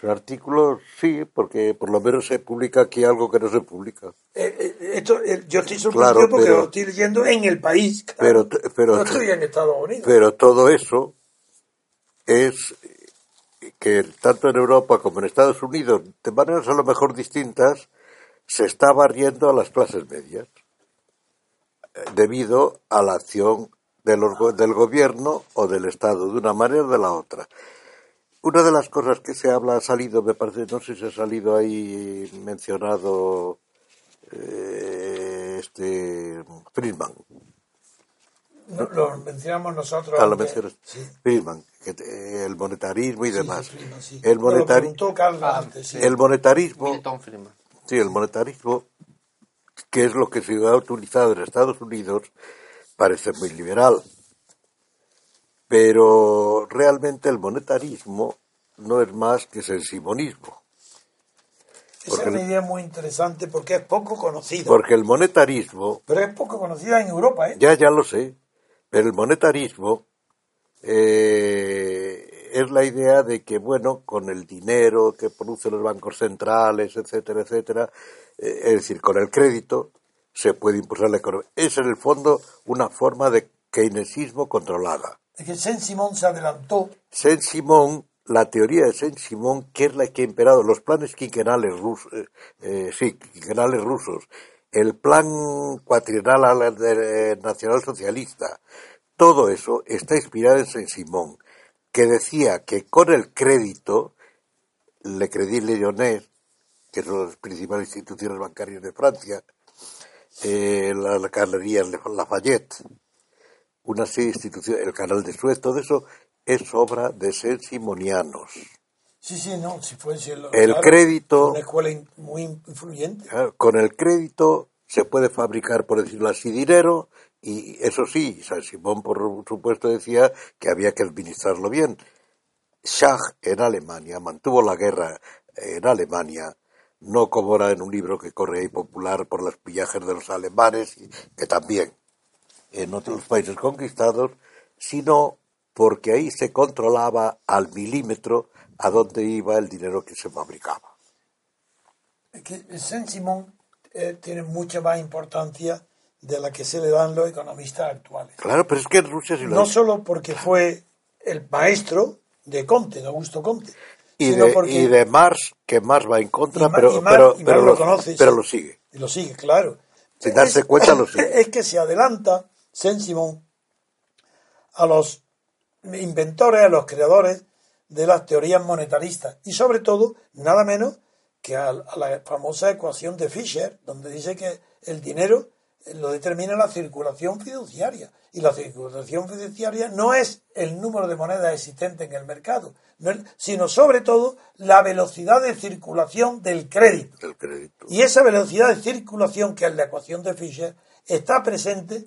Es un artículo, sí, porque por lo menos se publica aquí algo que no se publica. Eh, eh, esto, eh, yo estoy sorprendido Claro, porque pero- lo estoy leyendo en el país. claro. Pero, pero, no estoy en Estados Unidos. pero todo eso es que tanto en Europa como en Estados Unidos, de maneras a lo mejor distintas, se está barriendo a las clases medias eh, debido a la acción de los go- del gobierno o del Estado, de una manera o de la otra. Una de las cosas que se habla ha salido, me parece, no sé si ha salido ahí mencionado eh, este Friedman, No, lo mencionamos nosotros. Ah, lo mencionas. Sí. Friedman, que el monetarismo y Sí, demás. sí, Friedman, sí. El, monetari- Ah, antes, sí. el monetarismo, Milton Friedman. sí, el monetarismo, que es lo que se ha utilizado en Estados Unidos, parece muy liberal. Pero realmente el monetarismo no es más que sensimonismo. Esa es una idea muy interesante porque es poco conocida. Porque el monetarismo Pero es poco conocida en Europa, ¿eh? Ya, ya lo sé. Pero el monetarismo eh, es la idea de que, bueno, con el dinero que producen los bancos centrales, etcétera, etcétera, eh, es decir, con el crédito, se puede impulsar la economía. Es, en el fondo, una forma de keynesismo controlada. Que Saint-Simon se adelantó. Saint-Simon, la teoría de Saint-Simon, que es la que ha imperado los planes quinquenales rusos, eh, eh, sí, quinquenales rusos, el plan cuatrienal de- nacional socialista, todo eso está inspirado en Saint-Simon, que decía que con el crédito, Le Crédit Lyonnais, que son las principales instituciones bancarias de Francia, eh, la, la Galería Lafayette, una serie de instituciones, el canal de Suez, todo eso es obra de Saint-Simonianos. Sí, sí, no, si fuese lo- El crédito- Una escuela in- muy influyente. Con el crédito se puede fabricar, por decirlo así, dinero y eso sí, San Simón por supuesto decía que había que administrarlo bien. Schach en Alemania mantuvo la guerra en Alemania, no como era en un libro que corre ahí popular por los pillajes de los alemanes, y- que también en otros países conquistados, sino porque ahí se controlaba al milímetro a dónde iba el dinero que se fabricaba. Es que Saint-Simon eh, tiene mucha más importancia de la que se le dan los economistas actuales. Claro, pero es que en Rusia sí lo No es. solo porque fue el maestro de Conte, de Augusto Conte, y sino de, porque y de Mars, que Mars va en contra, Y pero, y pero, y Mar pero, lo lo, conoce, pero sí. lo sigue. Y lo sigue, claro. Sin darse cuenta, lo sigue. Es que se adelanta Saint-Simon a los inventores, a los creadores de las teorías monetaristas y sobre todo, nada menos que a, la famosa ecuación de Fisher, donde dice que el dinero eh, lo determina la circulación fiduciaria. Y la circulación fiduciaria no es el número de monedas existentes en el mercado, sino sobre todo la velocidad de circulación del crédito. El crédito. Y esa velocidad de circulación, que es la ecuación de Fisher, está presente,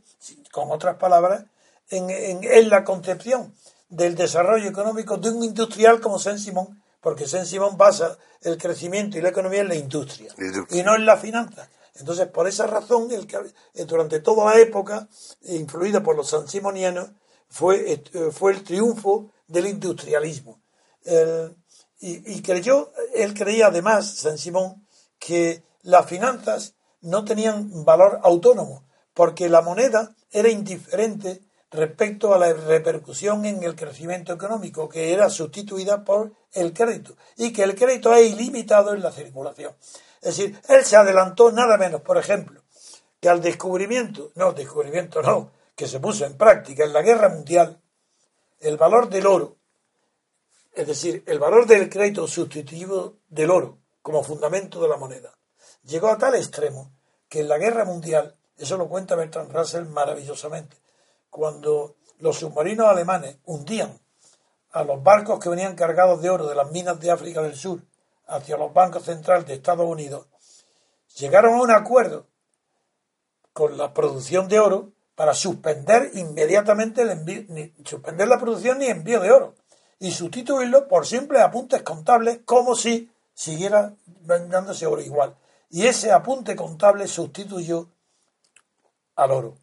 con otras palabras, en, en- en la concepción del desarrollo económico de un industrial como Saint-Simon, porque Saint-Simon basa el crecimiento y la economía en la industria, y no en la finanza. Entonces, por esa razón, el que, eh, durante toda la época, influida por los sansimonianos, fue, eh, fue el triunfo del industrialismo. El- y, y creyó, él creía además, San Simón, que las finanzas no tenían valor autónomo, porque la moneda era indiferente respecto a la repercusión en el crecimiento económico, que era sustituida por el crédito, y que el crédito es ilimitado en la circulación. Es decir, él se adelantó nada menos, por ejemplo, que al descubrimiento, no, descubrimiento no, que se puso en práctica en la guerra mundial, el valor del oro, es decir, el valor del crédito sustitutivo del oro como fundamento de la moneda, llegó a tal extremo que en la guerra mundial, eso lo cuenta Bertrand Russell maravillosamente, cuando los submarinos alemanes hundían a los barcos que venían cargados de oro de las minas de África del Sur hacia los bancos centrales de Estados Unidos, llegaron a un acuerdo con la producción de oro para suspender inmediatamente el envío, ni suspender la producción ni envío de oro y sustituirlo por simples apuntes contables como si siguiera dándose oro igual. Y ese apunte contable sustituyó al oro.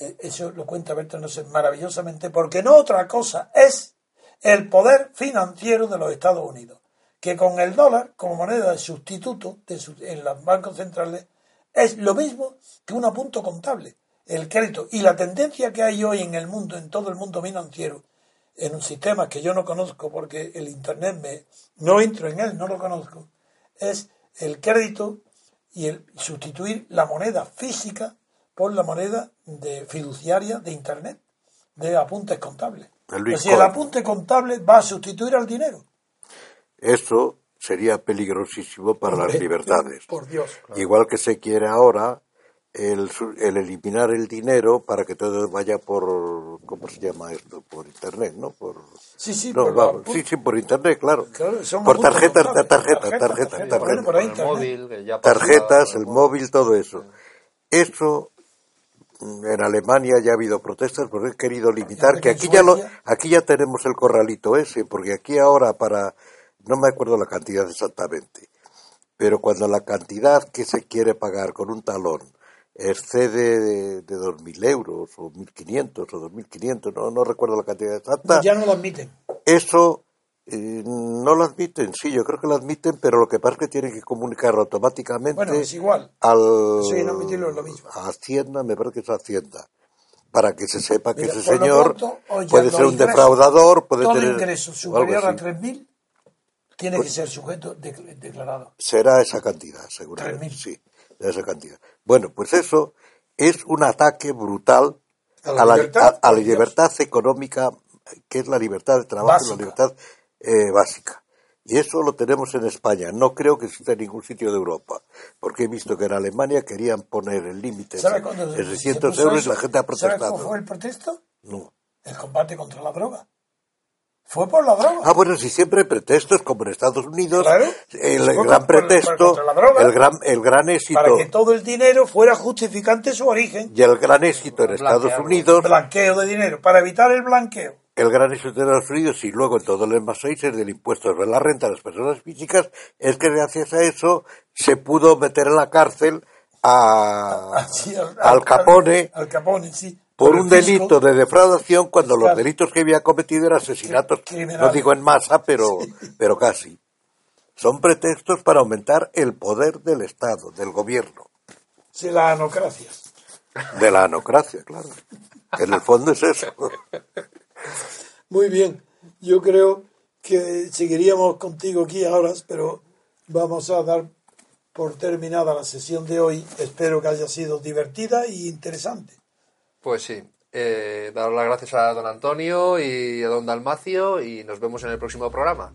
Eh, Eso lo cuenta Bertrand Russell maravillosamente porque no otra cosa es el poder financiero de los Estados Unidos, que con el dólar como moneda de sustituto en los bancos centrales es lo mismo que un apunto contable. El crédito y la tendencia que hay hoy en el mundo, en todo el mundo financiero, en un sistema que yo no conozco porque el Internet me no entro en él, no lo conozco, es el crédito y el sustituir la moneda física por la moneda de fiduciaria de Internet, de apuntes contables. El Pues si el apunte contable va a sustituir al dinero. Eso sería peligrosísimo para las libertades. Por Dios. Igual que se quiere ahora el, su- el eliminar el dinero para que todo vaya por, ¿cómo se llama esto? Por internet, ¿no? Por, Sí, sí, no, por vamos, sí, sí, por internet, claro. Por Tarjeta, tarjetas, tarjeta, bueno, tarjetas. por el móvil, que ya Tarjetas, el móvil, todo eso. Eso mm, en Alemania ya ha habido protestas porque he querido limitar, que aquí ya lo, aquí ya tenemos el corralito ese, porque aquí ahora para, no me acuerdo la cantidad exactamente, pero cuando la cantidad que se quiere pagar con un talón excede de, de 2.000 euros o 1.500 o 2.500, no, no recuerdo la cantidad exacta, Ya no lo admiten. eso eh, no lo admiten, sí, yo creo que lo admiten, pero lo que pasa es que tienen que comunicarlo automáticamente Bueno, es igual. al y no admitirlo es lo mismo. a Hacienda, me parece que es Hacienda, para que se sepa que Mira, ese señor pronto, puede ser un defraudador, puede Todo tener ingreso superior a así. Pues 3.000 tiene que ser sujeto de- declarado. será esa cantidad, seguramente, 3.000. sí, esa cantidad. Bueno, pues eso es un ataque brutal A la a la, libertad, a- a la por Dios. libertad económica, que es la libertad de trabajo, y la Básica. libertad eh, básica. Y eso lo tenemos en España. No creo que exista en ningún sitio de Europa, porque he visto que en Alemania querían poner el límite ¿Sabe en cuándo se- en se 600 puso euros y la gente ha ¿Sabe cómo protestado. fue el protesto? No. El combate contra la droga. Fue por la droga. Ah, bueno, si siempre hay pretextos, como en Estados Unidos, Claro. el gran pretexto, contra la droga. el gran, el gran éxito, para que todo el dinero fuera justificante su origen. y el gran éxito en Estados. Unidos, Blanqueo de dinero, para evitar el blanqueo. el gran éxito de Estados Unidos y luego en todo el más seis es del impuesto sobre la renta de las personas físicas, es que gracias a eso se pudo meter en la cárcel a, Así, al Capone Al Capone, sí. Por un delito de defraudación cuando los delitos que había cometido eran asesinatos, no digo en masa, pero, pero casi. Son pretextos para aumentar el poder del Estado, del gobierno, Sí, la anocracia. de la anocracia, claro. En el fondo es eso. Muy bien. Yo creo que seguiríamos contigo aquí ahora, pero vamos a dar por terminada la sesión de hoy. Espero que haya sido divertida y interesante. Pues sí. Eh, dar las gracias a don Antonio y a don Dalmacio y nos vemos en el próximo programa.